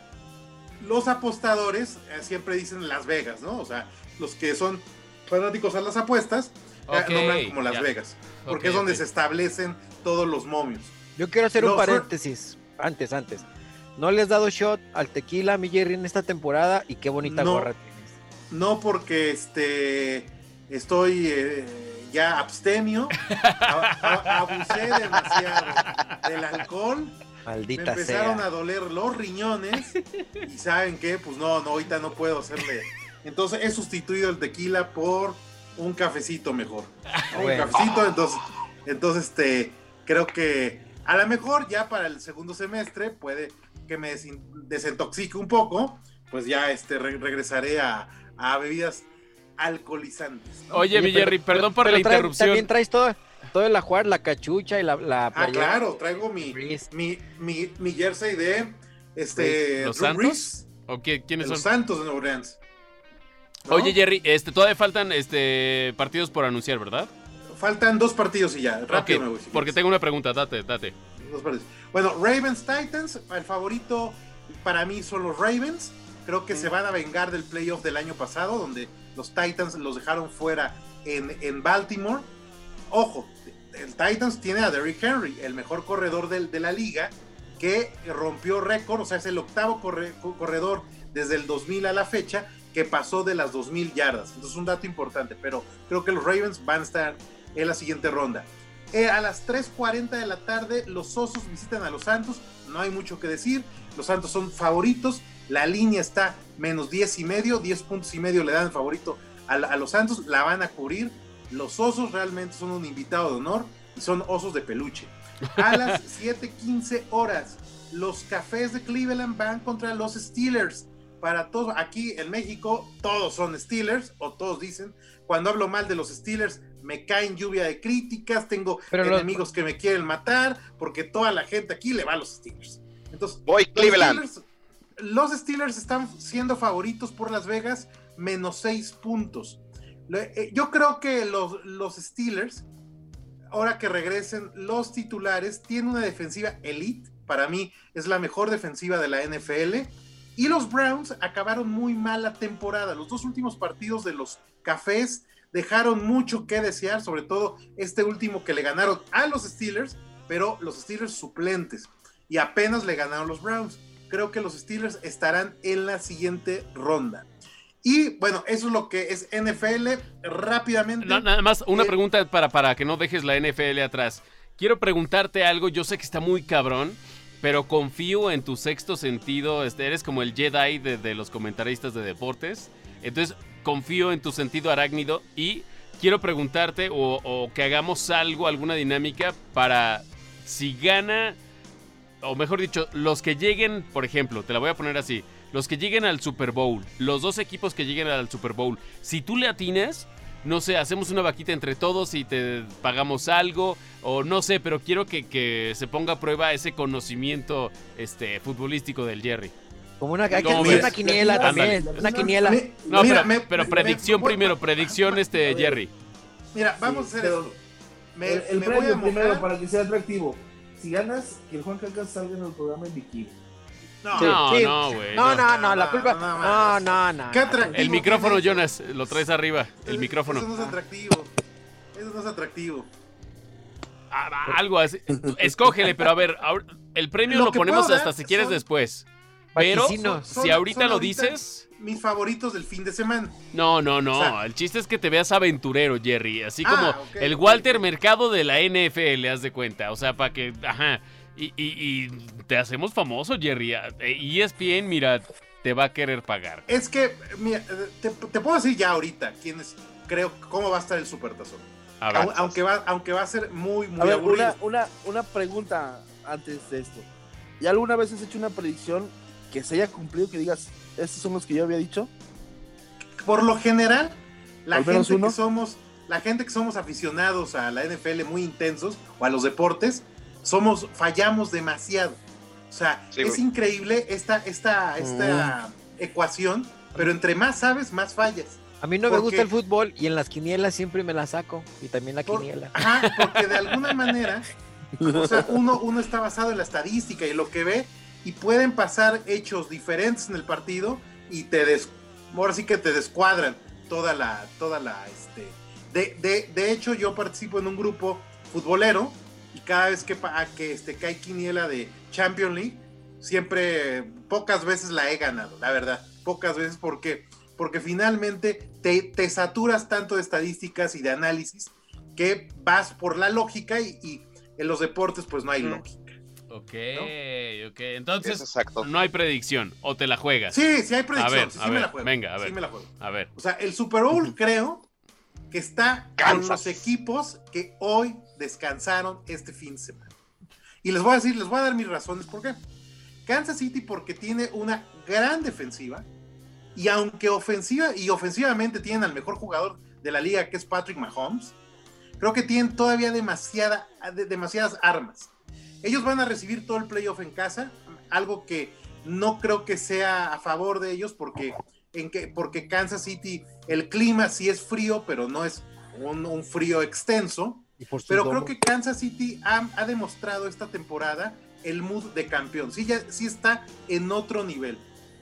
los apostadores eh, siempre dicen Las Vegas, ¿no? O sea, los que son fanáticos a las apuestas eh, nombran como Las ya. Vegas, porque es donde se establecen todos los momios. Yo quiero hacer un paréntesis. Antes, antes. No le has dado shot al tequila, mi Jerry, en esta temporada y qué bonita No. gorra tienes. No porque este estoy eh, ya abstemio, [LAUGHS] a- a- abusé demasiado del alcohol, me Maldita empezaron sea. a doler los riñones y [LAUGHS] saben qué, pues no, no, ahorita no puedo hacerle. Entonces he sustituido el tequila por un cafecito mejor. [LAUGHS] ¿no? Bueno. Un cafecito, entonces, entonces este, creo que a lo mejor ya para el segundo semestre puede que me desin- desintoxique un poco, pues ya este, re- regresaré a, a bebidas alcoholizantes. ¿no? Oye, mi pero- Jerry, perdón por pero la trae- interrupción. También traes todo, todo el ajuar, la cachucha y la, la Ah, claro, traigo mi, mi, mi, mi jersey de este, ¿Los Drew Santos? ¿O qué- de quiénes los son? Santos de Nueva Orleans. ¿No? Oye, Jerry, este, todavía faltan este, partidos por anunciar, ¿verdad? Faltan dos partidos y ya, rápido Ok, me voy. si porque quieres. tengo una pregunta, date, date. Dos partidos. Bueno, Ravens Titans, el favorito para mí son los Ravens. Creo que se van a vengar del playoff del año pasado, donde los Titans los dejaron fuera en, en Baltimore. Ojo, el Titans tiene a Derrick Henry, el mejor corredor de la liga, que rompió récord, o sea, es el octavo corre- co- corredor desde el 2000 a la fecha que pasó de las 2000 yardas. Entonces, un dato importante, pero creo que los Ravens van a estar en la siguiente ronda. Eh, a las 3.40 de la tarde, los Osos visitan a los Santos. No hay mucho que decir. Los Santos son favoritos. La línea está menos 10 y medio. 10 puntos y medio le dan favorito a, a los Santos. La van a cubrir. Los Osos realmente son un invitado de honor y son osos de peluche. A las [LAUGHS] 7.15 horas, los Cafés de Cleveland van contra los Steelers. Para todos, aquí en México, todos son Steelers, o todos dicen. Cuando hablo mal de los Steelers, me caen lluvia de críticas, tengo Pero los- enemigos que me quieren matar, porque toda la gente aquí le va a los Steelers. Entonces, Voy los Cleveland. Steelers, los Steelers están siendo favoritos por Las Vegas, menos 6 puntos. Eh, Yo creo que los, los Steelers, ahora que regresen los titulares, tienen una defensiva elite. Para mí es la mejor defensiva de la NFL. Y los Browns acabaron muy mal la temporada. Los dos últimos partidos de los Cafés dejaron mucho que desear, sobre todo este último que le ganaron a los Steelers, pero los Steelers suplentes. Y apenas le ganaron los Browns. Creo que los Steelers estarán en la siguiente ronda. Y bueno, eso es lo que es NFL. Rápidamente. No, nada más una Eh, pregunta para, para que no dejes la NFL atrás. Quiero preguntarte algo, yo sé que está muy cabrón, pero confío en tu sexto sentido. Este, eres como el Jedi de, de los comentaristas de deportes. Entonces, confío en tu sentido arácnido y quiero preguntarte o, o que hagamos algo, alguna dinámica para si gana, o mejor dicho, los que lleguen, por ejemplo, te la voy a poner así, los que lleguen al Super Bowl, los dos equipos que lleguen al Super Bowl, si tú le atinas, no sé, hacemos una vaquita entre todos y te pagamos algo, o no sé, pero quiero que, que se ponga a prueba ese conocimiento este, futbolístico del Jerry. Como una, hay que ¿Cómo hacer ves? una quiniela también. Una quiniela. Mi- No, mira, pero, me- pero me- predicción me- primero, predicción este. Jerry. Mira, vamos Sí, a hacer pero- esto. me, el el me voy a premio primero para que sea atractivo. Si ganas, que el Juan Cancas salga en el programa en bikini. No, No, Sí. no, güey. No, no. no, la culpa. no, No, no. ¿Qué atractivo El micrófono? Jonas, lo traes arriba. El micrófono. Eso no es atractivo. Eso no es atractivo. Ah, algo así. Escógele, pero a ver, el premio Lo ponemos hasta si quieres son- después. Pero. Son- si ahorita lo ahorita- dices, Mis favoritos del fin de semana. no, no, no. O sea- el chiste es que te veas aventurero, Jerry. Así Ah, como el Walter. Mercado de la NFL, haz de cuenta. O sea, para que. Ajá. Y, y- y te hacemos famoso, Jerry. E ESPN, mira, te va a querer pagar. Es que, mira, te, te puedo decir ya ahorita quién es, creo, cómo va a estar el supertazón. A ver. Au- Aunque va, aunque va a ser muy, muy A ver, aburrido. una, una, una pregunta antes de esto. ¿Ya alguna vez has hecho una predicción que se haya cumplido, que digas, estos son los que yo había dicho? Por lo general, la gente uno. que somos, la gente que somos aficionados a la NFL muy intensos o a los deportes, somos, fallamos demasiado. O sea, Sí, es increíble esta, esta, esta ecuación, pero entre más sabes, más fallas. A mí no me ¿Por gusta el fútbol y en las quinielas siempre me la saco. Y también la Por- quiniela. Ajá, porque de alguna manera, o sea, [LAUGHS] uno, uno está basado en la estadística y lo que ve, y pueden pasar hechos diferentes en el partido y te des, ahora sí que te descuadran toda la, toda la, este, de, de, de hecho yo participo en un grupo futbolero y cada vez que, que, este, hay quiniela de Champions League, siempre, pocas veces la he ganado, la verdad, pocas veces porque, porque finalmente te, te saturas tanto de estadísticas y de análisis que vas por la lógica y, y en los deportes pues no hay Mm. lógica. Ok, ok. Es Entonces, exacto. no hay predicción. O te la juegas. Sí, sí hay predicción, A ver, sí, a sí me la juego. venga, a ver. Sí me la juego. A ver. O sea, el Super Bowl creo que está con los equipos que hoy descansaron este fin de semana. Y les voy a decir, les voy a dar mis razones por qué. Kansas City porque tiene una gran defensiva y aunque ofensiva y ofensivamente tienen al mejor jugador de la liga que es Patrick Mahomes, creo que tienen todavía demasiada, de- demasiadas armas. Ellos van a recibir todo el playoff en casa, algo que no creo que sea a favor de ellos porque, en que, porque Kansas City, el clima sí es frío, pero no es un, un frío extenso. Y por sus Pero creo que Kansas City ha, ha demostrado esta temporada el mood de campeón. Sí, ya, sí está en otro nivel.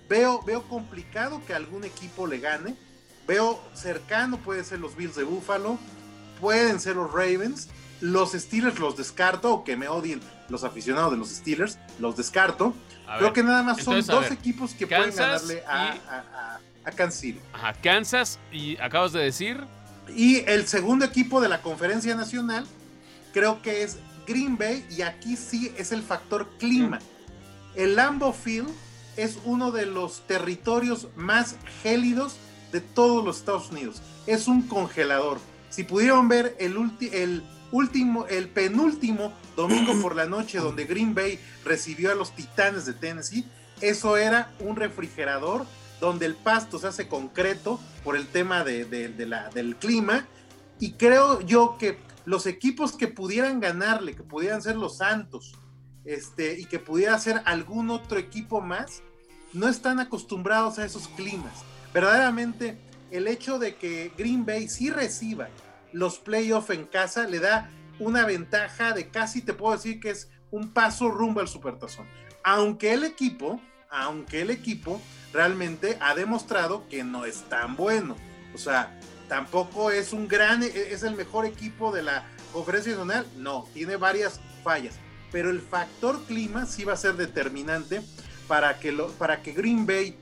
Veo, veo complicado que algún equipo le gane. Veo cercano, puede ser los Bills de Buffalo, pueden ser los Ravens. Los Steelers los descarto, o que me odien los aficionados de los Steelers, los descarto. A Creo ver. que nada más son Entonces, dos ver, equipos que Kansas pueden ganarle a, y- a, a- a Kansas City. Ajá, Kansas y acabas de decir. Y el segundo equipo de la conferencia nacional, creo que es Green Bay, y aquí sí es el factor clima. El Lambeau Field es uno de los territorios más gélidos de todos los Estados Unidos. Es un congelador. Si pudieron ver el, último, el penúltimo domingo por la noche donde Green Bay recibió a los Titanes de Tennessee, eso era un refrigerador donde el pasto se hace concreto por el tema de- la- del clima. Y creo yo que los equipos que pudieran ganarle, que pudieran ser los Santos, este, y que pudiera ser algún otro equipo más, no están acostumbrados a esos climas. Verdaderamente, el hecho de que Green Bay sí reciba los playoffs en casa le da una ventaja de casi, te puedo decir que es un paso rumbo al Supertazón. Aunque el equipo, aunque el equipo realmente ha demostrado que no es tan bueno. O sea, tampoco es un gran, es el mejor equipo de la conferencia nacional. No, tiene varias fallas. Pero el factor clima sí va a ser determinante para que, lo, para que Green Bay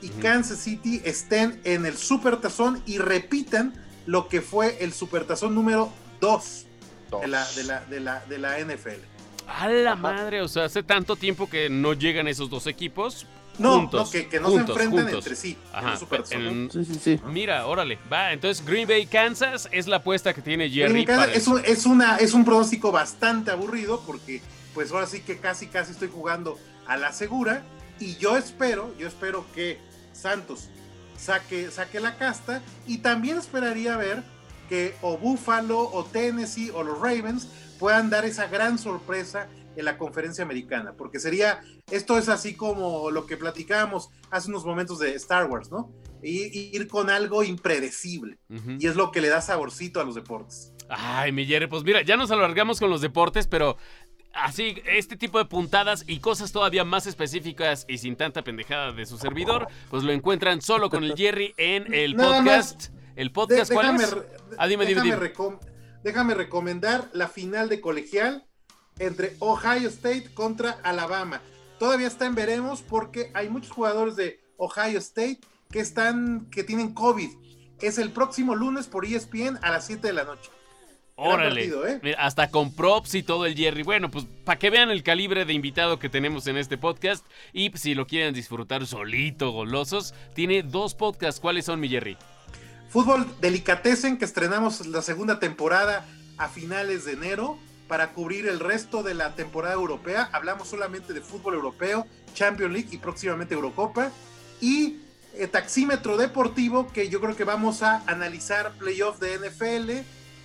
y. Kansas City estén en el Supertazón y repitan lo que fue el Supertazón número 2 Dos. de la, de la, de la, de la NFL. A la Ajá. madre, o sea, hace tanto tiempo que no llegan esos dos equipos. No, Juntos, no, que, que no juntos, se enfrenten juntos. entre sí en Ajá. el Supertazón. en- Sí, sí, sí. mira, órale, va. Entonces, Green Bay, Kansas es la apuesta que tiene Green Jerry. Para es, un, es, una, es un pronóstico bastante aburrido porque pues ahora sí que casi casi estoy jugando a la segura y yo espero, yo espero que Santos saque, saque la casta y también esperaría ver que o Buffalo o Tennessee o los Ravens puedan dar esa gran sorpresa en la conferencia americana, porque sería, esto es así como lo que platicábamos hace unos momentos de Star Wars, ¿no? Y, ir con algo impredecible, y es lo que le da saborcito a los deportes. Ay, mi Jerry, pues mira, ya nos alargamos con los deportes, pero así, este tipo de puntadas y cosas todavía más específicas y sin tanta pendejada de su servidor, pues lo encuentran solo con el Jerry en el [LAUGHS] Nada más. podcast. ¿El podcast De- cuál es? Ah, dime, dime, déjame, dime. Déjame recomendar la final de colegial entre Ohio State contra Alabama. Todavía está en veremos porque hay muchos jugadores de Ohio State que están que tienen COVID. Es el próximo lunes por ESPN a las 7 de la noche. Órale. partido, ¿eh? Mira, hasta con props y todo el Jerry. Bueno, pues para que vean el calibre de invitado que tenemos en este podcast. Y si lo quieren disfrutar solito, golosos, tiene dos podcasts. ¿Cuáles son, mi Jerry? Fútbol Delicatessen, que estrenamos la segunda temporada a finales de enero para cubrir el resto de la temporada europea. Hablamos solamente de fútbol europeo, Champions League y próximamente Eurocopa. Y eh, Taxímetro Deportivo, que yo creo que vamos a analizar playoff de NFL,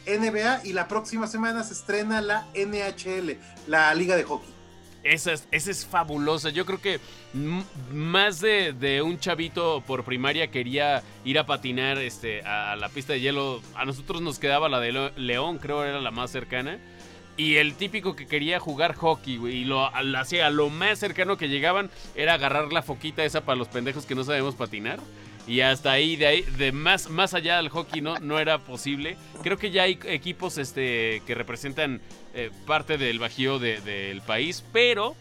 NBA y la próxima semana se estrena la NHL, la Liga de Hockey. Esa es, es fabulosa. Yo creo que más de, de un chavito por primaria quería ir a patinar este, a, la pista de hielo. A nosotros nos quedaba la de León, creo era la más cercana. Y el típico que quería jugar hockey. Y lo lo lo más cercano que llegaban era agarrar la foquita esa para los pendejos que no sabemos patinar. Y hasta ahí, de ahí, de más, más allá del hockey no, no era posible. Creo que ya hay equipos este, que representan eh, parte del bajío de- del país, pero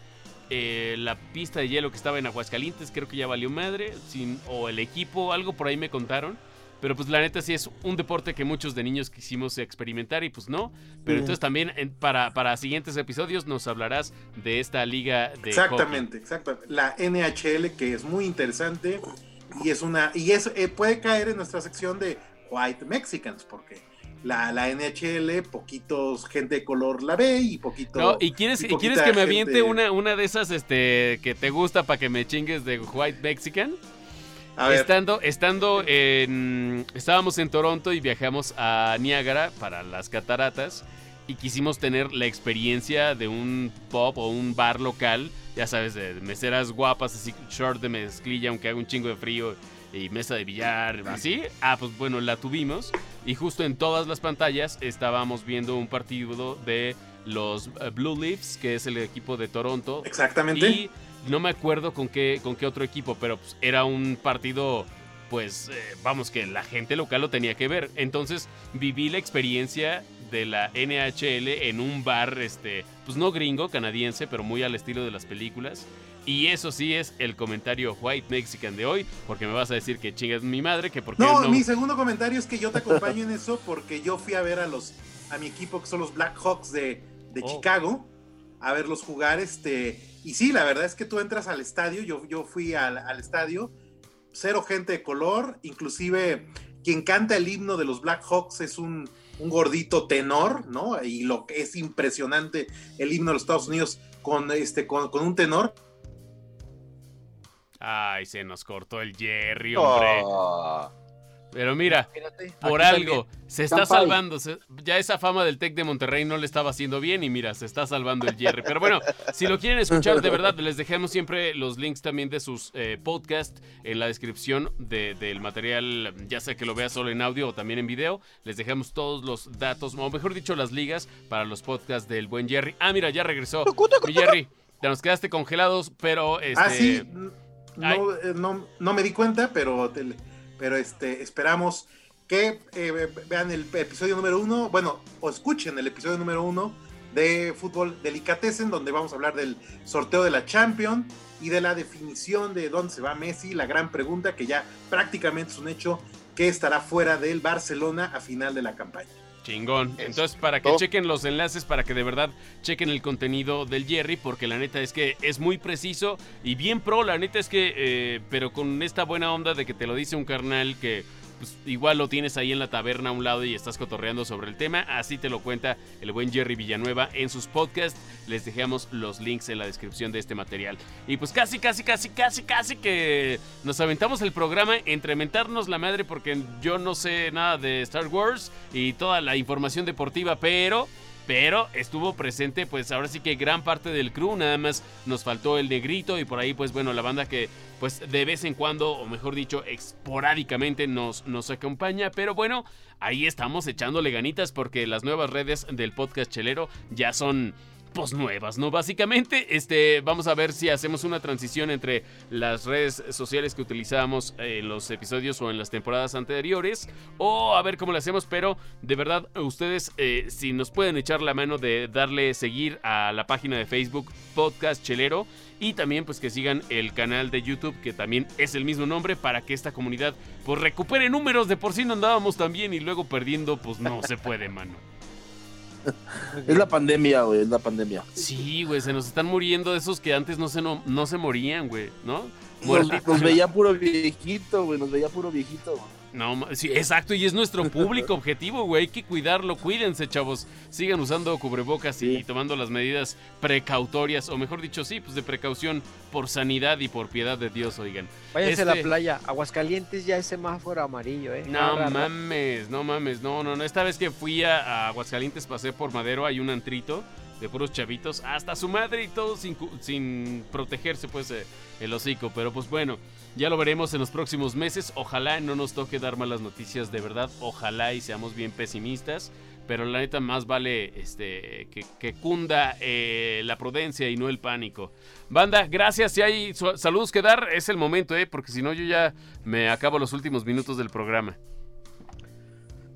eh, la pista de hielo que estaba en Aguascalientes creo que ya valió madre, sin, o el equipo, algo por ahí me contaron. Pero pues la neta sí es un deporte que muchos de niños quisimos experimentar y pues no. Pero entonces también en- para, para siguientes episodios nos hablarás de esta liga de Exactamente, exactamente. La NHL que es muy interesante y es una y es eh, puede caer en nuestra sección de White Mexicans porque la, la NHL poquitos gente de color la ve y poquito No, y quieres, y y quieres que me aviente una, una de esas este, que te gusta para que me chingues de White Mexican. a ver, Estando, estando en. Estábamos en Toronto y viajamos a Niágara para las cataratas. Y quisimos tener la experiencia de un pub o un bar local. Ya sabes, de meseras guapas, así, short de mezclilla, aunque haga un chingo de frío. Y mesa de billar, así. Ah, pues bueno, la tuvimos. Y justo en todas las pantallas estábamos viendo un partido de los eh, Blue Leafs, que es el equipo de Toronto. exactamente. Y no me acuerdo con qué, con qué otro equipo, pero pues, era un partido, pues eh, vamos, que la gente local lo tenía que ver. Entonces viví la experiencia de la NHL en un bar, este, pues no gringo, canadiense, pero muy al estilo de las películas. Y eso sí es el comentario White Mexican de hoy, porque me vas a decir que chingas mi madre, que porque no, no... mi segundo comentario es que yo te acompaño en eso porque yo fui a ver a los a mi equipo que son los Blackhawks de, de Oh. Chicago a verlos jugar este y sí, la verdad es que tú entras al estadio, yo, yo fui al, al estadio, cero gente de color, inclusive quien canta el himno de los Blackhawks es un, un gordito tenor, ¿no? Y lo que es impresionante el himno de los Estados Unidos con, este, con, con un tenor. Ay, se nos cortó el Jerry, hombre. Oh. Pero mira, Por algo, se está Campai. salvando. se- ya esa fama del Tec de Monterrey no le estaba haciendo bien y mira, se está salvando el Jerry. Pero bueno, si lo quieren escuchar de verdad, les dejamos siempre los links también de sus eh, podcasts en la descripción de- del material, ya sea que lo veas solo en audio o también en video. Les dejamos todos los datos, o mejor dicho, las ligas para los podcasts del buen Jerry. Ah, mira, ya regresó. Mi Jerry, te nos quedaste congelados, pero este... Ah, sí, ay. No, eh, no, no me di cuenta, pero, pero este, esperamos que eh, ve- vean el episodio número uno, bueno, o escuchen el episodio número uno de Fútbol Delicatessen, donde vamos a hablar del sorteo de la Champions y de la definición de dónde se va Messi, la gran pregunta que ya prácticamente es un hecho que estará fuera del Barcelona a final de la campaña. Chingón. Entonces, para que chequen los enlaces, para que de verdad chequen el contenido del Jerry, porque la neta es que es muy preciso y bien pro. La neta es que, eh, pero con esta buena onda de que te lo dice un carnal que pues, igual lo tienes ahí en la taberna a un lado y estás cotorreando sobre el tema. Así te lo cuenta el buen Jerry Villanueva en sus podcasts. Les dejamos los links en la descripción de este material. Y pues casi, casi, casi, casi, casi que nos aventamos el programa entre mentarnos la madre porque yo no sé nada de Star Wars y toda la información deportiva, pero pero estuvo presente pues ahora sí que gran parte del crew, nada más nos faltó el negrito y por ahí pues bueno, la banda que pues de vez en cuando, o mejor dicho, esporádicamente nos, nos acompaña, pero bueno, ahí estamos echándole ganitas porque las nuevas redes del podcast chelero ya son nuevas, ¿no? Básicamente, este, vamos a ver si hacemos una transición entre las redes sociales que utilizábamos en los episodios o en las temporadas anteriores, o a ver cómo lo hacemos, pero de verdad, ustedes, eh, si nos pueden echar la mano de darle seguir a la página de Facebook Podcast Chelero, y también pues que sigan el canal de YouTube que también es el mismo nombre para que esta comunidad pues recupere números de por sí no andábamos tan bien y luego perdiendo pues no se puede mano. [LAUGHS] Es la pandemia, güey, es la pandemia. Sí, güey, se nos están muriendo esos que antes no se, no, no se morían, güey, ¿no? Nos, nos veía puro viejito, güey, nos veía puro viejito. No, sí, exacto, y es nuestro público [LAUGHS] objetivo, güey. Hay que cuidarlo, cuídense, chavos. Sigan usando cubrebocas y, tomando las medidas precautorias, o mejor dicho, sí, pues de precaución por sanidad y por piedad de Dios, oigan. Váyanse a la Este- playa. Aguascalientes ya es semáforo amarillo, ¿eh? No mames, no mames, no, no, no. Esta vez que fui a, a Aguascalientes, pasé por Madero, hay un antrito de puros chavitos, hasta su madre y todo sin, sin protegerse, pues, eh, el hocico. Pero pues bueno, ya lo veremos en los próximos meses. Ojalá no nos toque dar malas noticias, de verdad. Ojalá y seamos bien pesimistas. Pero la neta, más vale este, que, cunda eh, la prudencia y no el pánico. Banda, gracias. Si hay saludos que dar, es el momento, ¿eh? Porque si no, yo ya me acabo los últimos minutos del programa.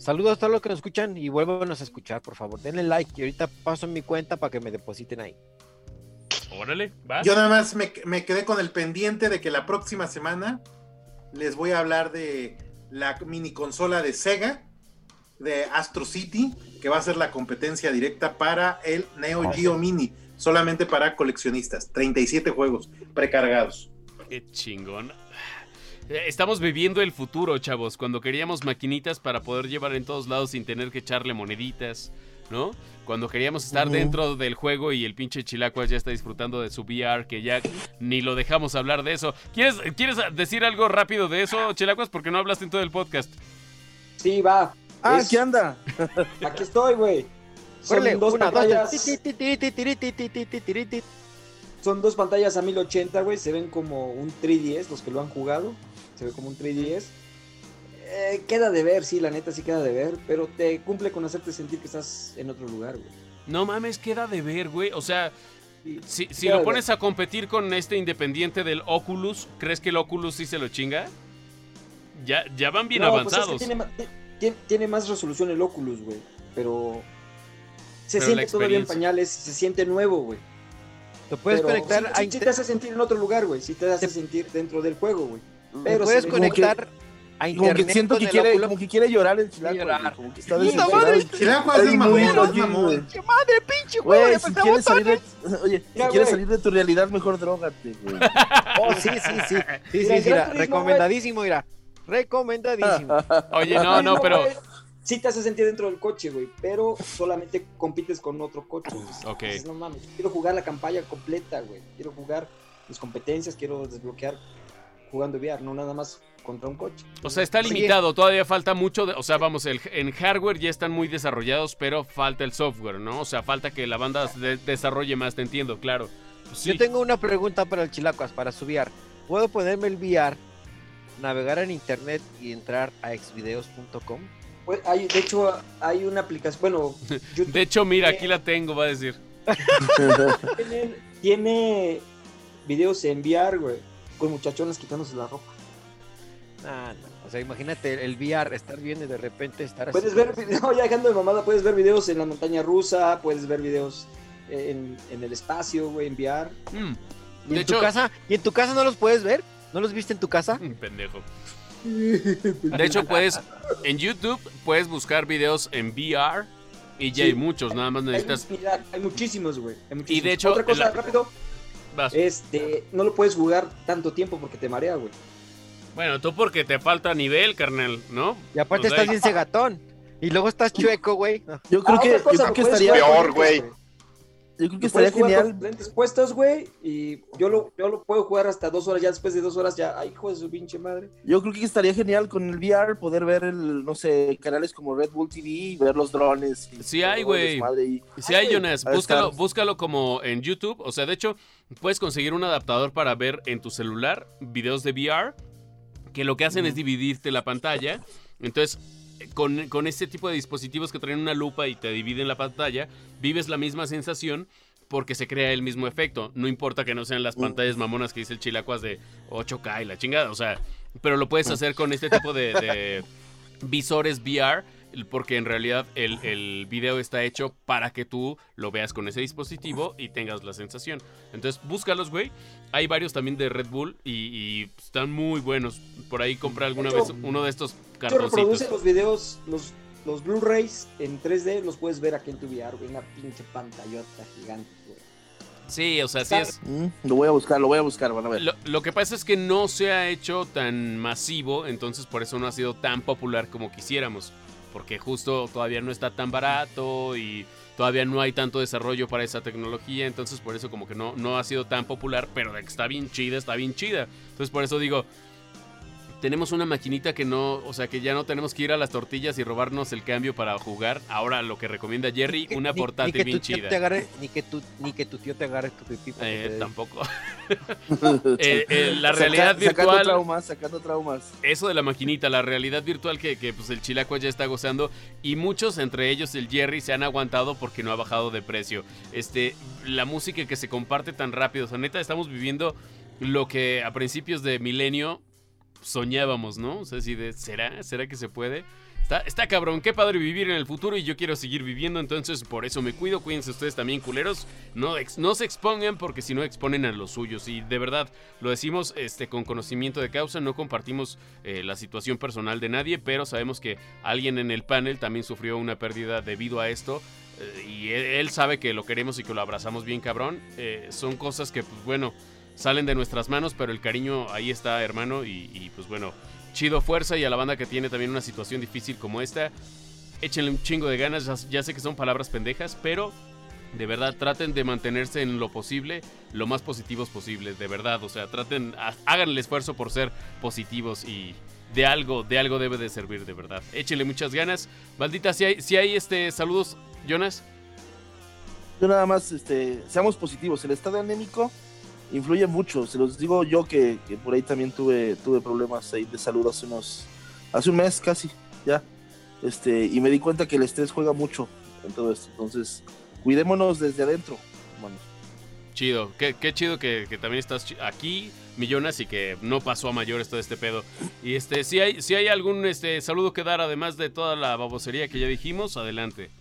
Saludos a todos los que nos escuchan y vuélvanos a escuchar, por favor. Denle like y ahorita paso en mi cuenta para que me depositen ahí. Órale, va. Yo nada más me, me quedé con el pendiente de que la próxima semana les voy a hablar de la mini consola de Sega, de Astro City, que va a ser la competencia directa para el Neo Geo Mini, solamente para coleccionistas. 37 juegos precargados. Qué chingón. Estamos viviendo el futuro, chavos, cuando queríamos maquinitas para poder llevar en todos lados sin tener que echarle moneditas, ¿no? Cuando queríamos estar dentro del juego y el pinche Chilacuas ya está disfrutando de su VR, que ya ni lo dejamos hablar de eso. ¿Quieres, ¿quieres decir algo rápido de eso, Chilacuas? Porque no hablaste en todo el podcast. Sí, va. Ah, es... ¿qué anda? Aquí estoy, güey. Son dos pantallas. Son dos pantallas a 1080, güey. Se ven como un 3DS los que lo han jugado. Se ve como un 3DS. Eh, queda de ver, sí, la neta sí queda de ver. Pero te cumple con hacerte sentir que estás en otro lugar, güey. No mames, queda de ver, güey. O sea, Sí, si, si lo pones a competir con este independiente del Oculus, ¿crees que el Oculus sí se lo chinga? Ya, ya van bien No, pues es que avanzados. tiene, ma- tiene- tiene más resolución el Oculus, güey. Pero se Pero siente todavía en pañales se siente nuevo, güey. Lo puedes Pero conectar sí, a te hace sentir en otro lugar, güey. Sí te hace sentir dentro del juego, güey. Pero puedes conectar a Como internet que siento con que el quiere, como que quiere llorar el chilaco. Llorar. güey, Como que está Puta madre, Chilacuas Está es mamón, inmundo, es Jimmy, mamón. güey. ¡Qué madre, pinche! Güey, si quieres salir de, oye, si quieres salir de tu realidad, mejor drogate, güey. [LAUGHS] Oh, sí, sí, sí. Sí, sí, el recomendadísimo, mira. Recomendadísimo. [LAUGHS] Oye, no, no, pero... Sí te hace sentir dentro del coche, güey, pero solamente compites con otro coche. güey. Ok. Dices, no mames, quiero jugar la campaña completa, güey. Quiero jugar mis competencias, quiero desbloquear jugando VR, no nada más contra un coche. O sea, está Sí. limitado, todavía falta mucho, de- o sea, vamos, el, en hardware ya están muy desarrollados, pero falta el software, ¿no? O sea, falta que la banda de- desarrolle más, te entiendo, claro. Pues sí. Yo tengo una pregunta para el Chilacuas, para su VR. ¿Puedo ponerme el VR, navegar en internet y entrar a exvideos.com? Pues, hay, de hecho, hay una aplicación, bueno, [LAUGHS] YouTube De hecho, mira, aquí la tengo, va a decir. [LAUGHS] tiene, tiene videos en VR, güey, con muchachonas quitándose la ropa. Ah, no. O sea, imagínate el VR, estar bien y de repente estar así. Puedes ver, [LAUGHS] no, ya dejando de mamada, puedes ver videos en la montaña rusa, puedes ver videos en, en el espacio, güey, en VR. Mm, ¿Y de en tu hecho- casa? ¿Y en tu casa no los puedes ver? ¿No los viste en tu casa? mm, pendejo. [LAUGHS] De hecho, puedes, en YouTube, puedes buscar videos en VR y ya Sí. hay muchos, nada más necesitas... hay muchísimos, güey. muchísimos. de hecho, otra cosa, la- rápido, vas. este, no lo puedes jugar tanto tiempo porque te marea, güey. Bueno, tú porque te falta nivel, carnal, ¿no? Y aparte O sea, estás bien cegatón. Y luego estás chueco, güey. Yo creo Ah, que, yo creo que estaría. Peor, güey. Yo creo que estaría jugar genial. con lentes puestos, güey, y yo lo, yo lo puedo jugar hasta dos horas, ya después de dos horas ya, ay, hijo de su pinche madre. Yo creo que estaría genial con el VR poder ver el, no sé, canales como Red Bull TV y ver los drones. y Sí hay, güey. y- Si hay. Jonas, búscalo, búscalo como en YouTube. O sea, de hecho, puedes conseguir un adaptador para ver en tu celular videos de VR. Que lo que hacen es dividirte la pantalla. Entonces, con, con este tipo de dispositivos que traen una lupa y te dividen la pantalla, vives la misma sensación porque se crea el mismo efecto. No importa que no sean las pantallas mamonas que dice el Chilacuas de 8K y la chingada. O sea, pero lo puedes hacer con este tipo de, de visores VR. Porque en realidad el, el video está hecho para que tú lo veas con ese dispositivo y tengas la sensación. Entonces, búscalos, güey. Hay varios también de Red Bull y, y están muy buenos. Por ahí compré alguna hecho, vez uno de estos cartoncitos. reproduce los videos, los, los Blu-rays en 3D, los puedes ver aquí en tu VR, güey, una pinche pantallota gigante, güey. Sí, o sea, sí es. Mm, lo voy a buscar, lo voy a buscar, van a ver. Lo, lo que pasa es que no se ha hecho tan masivo, entonces por eso no ha sido tan popular como quisiéramos. Porque justo todavía no está tan barato y todavía no hay tanto desarrollo para esa tecnología, entonces por eso como que no, no ha sido tan popular, pero de que está bien chida, está bien chida. Entonces por eso digo, tenemos una maquinita que no, o sea que ya no tenemos que ir a las tortillas y robarnos el cambio para jugar. Ahora lo que recomienda Jerry, una Ni- portátil ni que bien tu tío chida. Te agarre, ni, que tu, ni que tu tío te agarre tu pipí. que Eh, te- tampoco. [LAUGHS] Eh, eh, la Saca- realidad Sacando virtual... traumas, sacando traumas. eso de la maquinita, la realidad virtual que, que, pues el chilaco ya está gozando y muchos, entre ellos el Jerry, se han aguantado porque no ha bajado de precio. Este, la música que se comparte tan rápido, o sea, neta, estamos viviendo lo que a principios de milenio soñábamos, ¿no? O sea, así de, ¿será? ¿Será que se puede? Está, está cabrón, qué padre vivir en el futuro y yo quiero seguir viviendo, entonces por eso me cuido, cuídense ustedes también culeros, no, no se expongan porque si no exponen a los suyos y de verdad lo decimos este, con conocimiento de causa, no compartimos eh, la situación personal de nadie, pero sabemos que alguien en el panel también sufrió una pérdida debido a esto eh, y él, él sabe que lo queremos y que lo abrazamos bien cabrón, Eh, son cosas que pues bueno, salen de nuestras manos, pero el cariño ahí está hermano y, pues bueno, chido fuerza y a la banda que tiene también una situación difícil como esta, échenle un chingo de ganas, ya, sé que son palabras pendejas, pero de verdad traten de mantenerse en lo posible, lo más positivos posibles, de verdad, o sea, traten, ha- hagan el esfuerzo por ser positivos y de algo, de algo debe de servir, de verdad. Échenle muchas ganas. Maldita, si hay, si hay este, saludos, Jonas. Yo nada más, este, seamos positivos. El estado anémico influye mucho. Se los digo yo que, que por ahí también tuve, tuve problemas ahí de salud hace unos, hace un mes casi, ya. Este, y me di cuenta que el estrés juega mucho en todo esto. Entonces, cuidémonos desde adentro, hermanos. Chido, qué, qué chido que, que también estás aquí, Millonas, y que no pasó a mayores todo este pedo. Y este, si hay, si hay algún este, saludo que dar, además de toda la babosería que ya dijimos, adelante.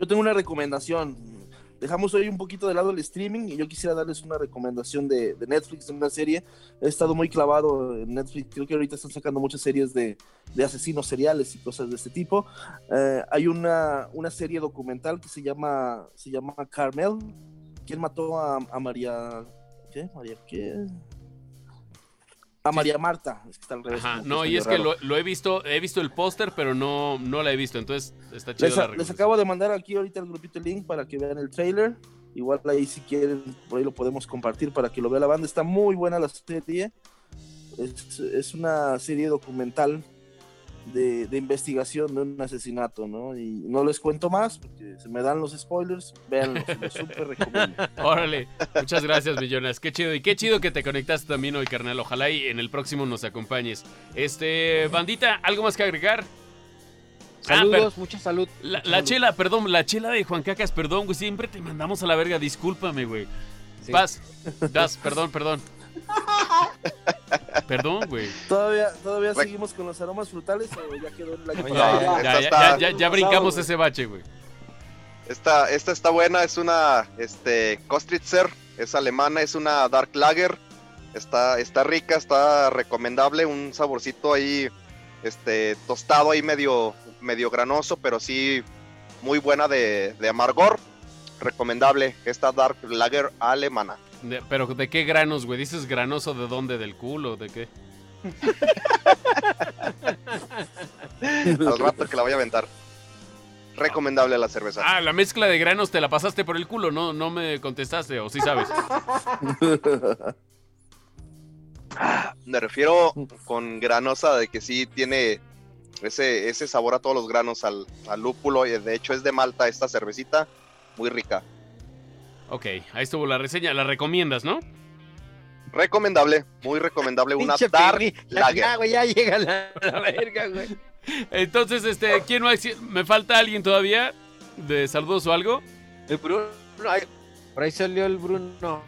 Yo tengo una recomendación. Dejamos hoy un poquito de lado el streaming y yo quisiera darles una recomendación de, de Netflix, de una serie. He estado muy clavado en Netflix. Creo que ahorita están sacando muchas series de, de asesinos seriales y cosas de este tipo. Eh, hay una, una serie documental que se llama, se llama Carmel. ¿Quién mató a, a María? ¿Qué? ¿María qué? A María Marta. Es que está al revés. Ajá, no, y es que lo, lo he visto, he visto el póster, pero no, no la he visto, entonces está chido Les, la les acabo de mandar aquí ahorita el grupito el link para que vean el trailer. Igual ahí si quieren, por ahí lo podemos compartir para que lo vea la banda. Está muy buena la serie. Es, es una serie documental de, de investigación de un asesinato, ¿no? Y no les cuento más porque se me dan los spoilers. Véanlo, se los súper recomiendo. [LAUGHS] Órale, muchas gracias, Millonas. Qué chido. Y qué chido que te conectaste también hoy, carnal. Ojalá y en el próximo nos acompañes. Este, bandita, ¿algo más que agregar? Ah, Saludos, mucha salud. la, mucha la salud. chela, perdón, la chela de Juan Cacas, perdón, güey. Siempre te mandamos a la verga, discúlpame, güey. Sí. Vas, das, perdón, perdón. [LAUGHS] [LAUGHS] Perdón, güey. ¿Todavía, todavía seguimos con los aromas frutales o ya quedó en Oye, pasado? Ya, ya, ya, está- ya, ya brincamos ese bache, güey. Esta, esta está buena, es una este, Kostritzer, es alemana, es una Dark Lager. Está, está rica, está recomendable, un saborcito ahí este, tostado ahí medio, medio granoso, pero sí muy buena de, de amargor. Recomendable esta Dark Lager alemana. De- pero ¿de qué granos, güey? ¿Dices granoso de dónde? ¿Del culo? ¿De qué? Al rato que la voy a aventar. recomendable la cerveza. Ah, la mezcla de granos te la pasaste por el culo, no, no me contestaste, o sí sabes. [LAUGHS] Me refiero con granosa de que sí tiene ese, ese sabor a todos los granos al, al lúpulo y de hecho es de Malta esta cervecita, muy rica. Ok, ahí estuvo la reseña, la recomiendas, ¿no? Recomendable, muy recomendable, una Dark Pirri, ya, Lager. ya, güey, ya llega la, la verga, güey. [LAUGHS] Entonces, este, ¿quién más? ¿Me falta alguien todavía? ¿De saludos o algo? El Bruno, ay, por ahí salió el Bruno.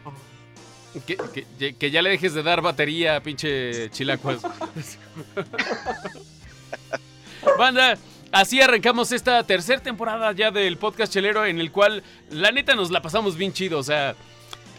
Que, que- que ya le dejes de dar batería, pinche chilacuas. [LAUGHS] Banda, así arrancamos esta tercera temporada ya del podcast chelero en el cual la neta nos la pasamos bien chido, o sea,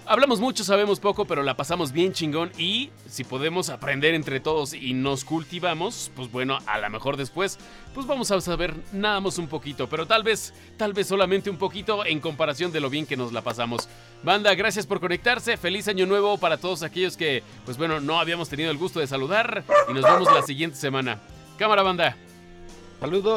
hablamos mucho, sabemos poco, pero la pasamos bien chingón y si podemos aprender entre todos y nos cultivamos, pues bueno, a lo mejor después, pues vamos a saber nada más un poquito, pero tal vez, tal vez solamente un poquito en comparación de lo bien que nos la pasamos. Banda, gracias por conectarse, feliz año nuevo para todos aquellos que, pues bueno, no habíamos tenido el gusto de saludar y nos vemos la siguiente semana. Cámara, banda. Saludos.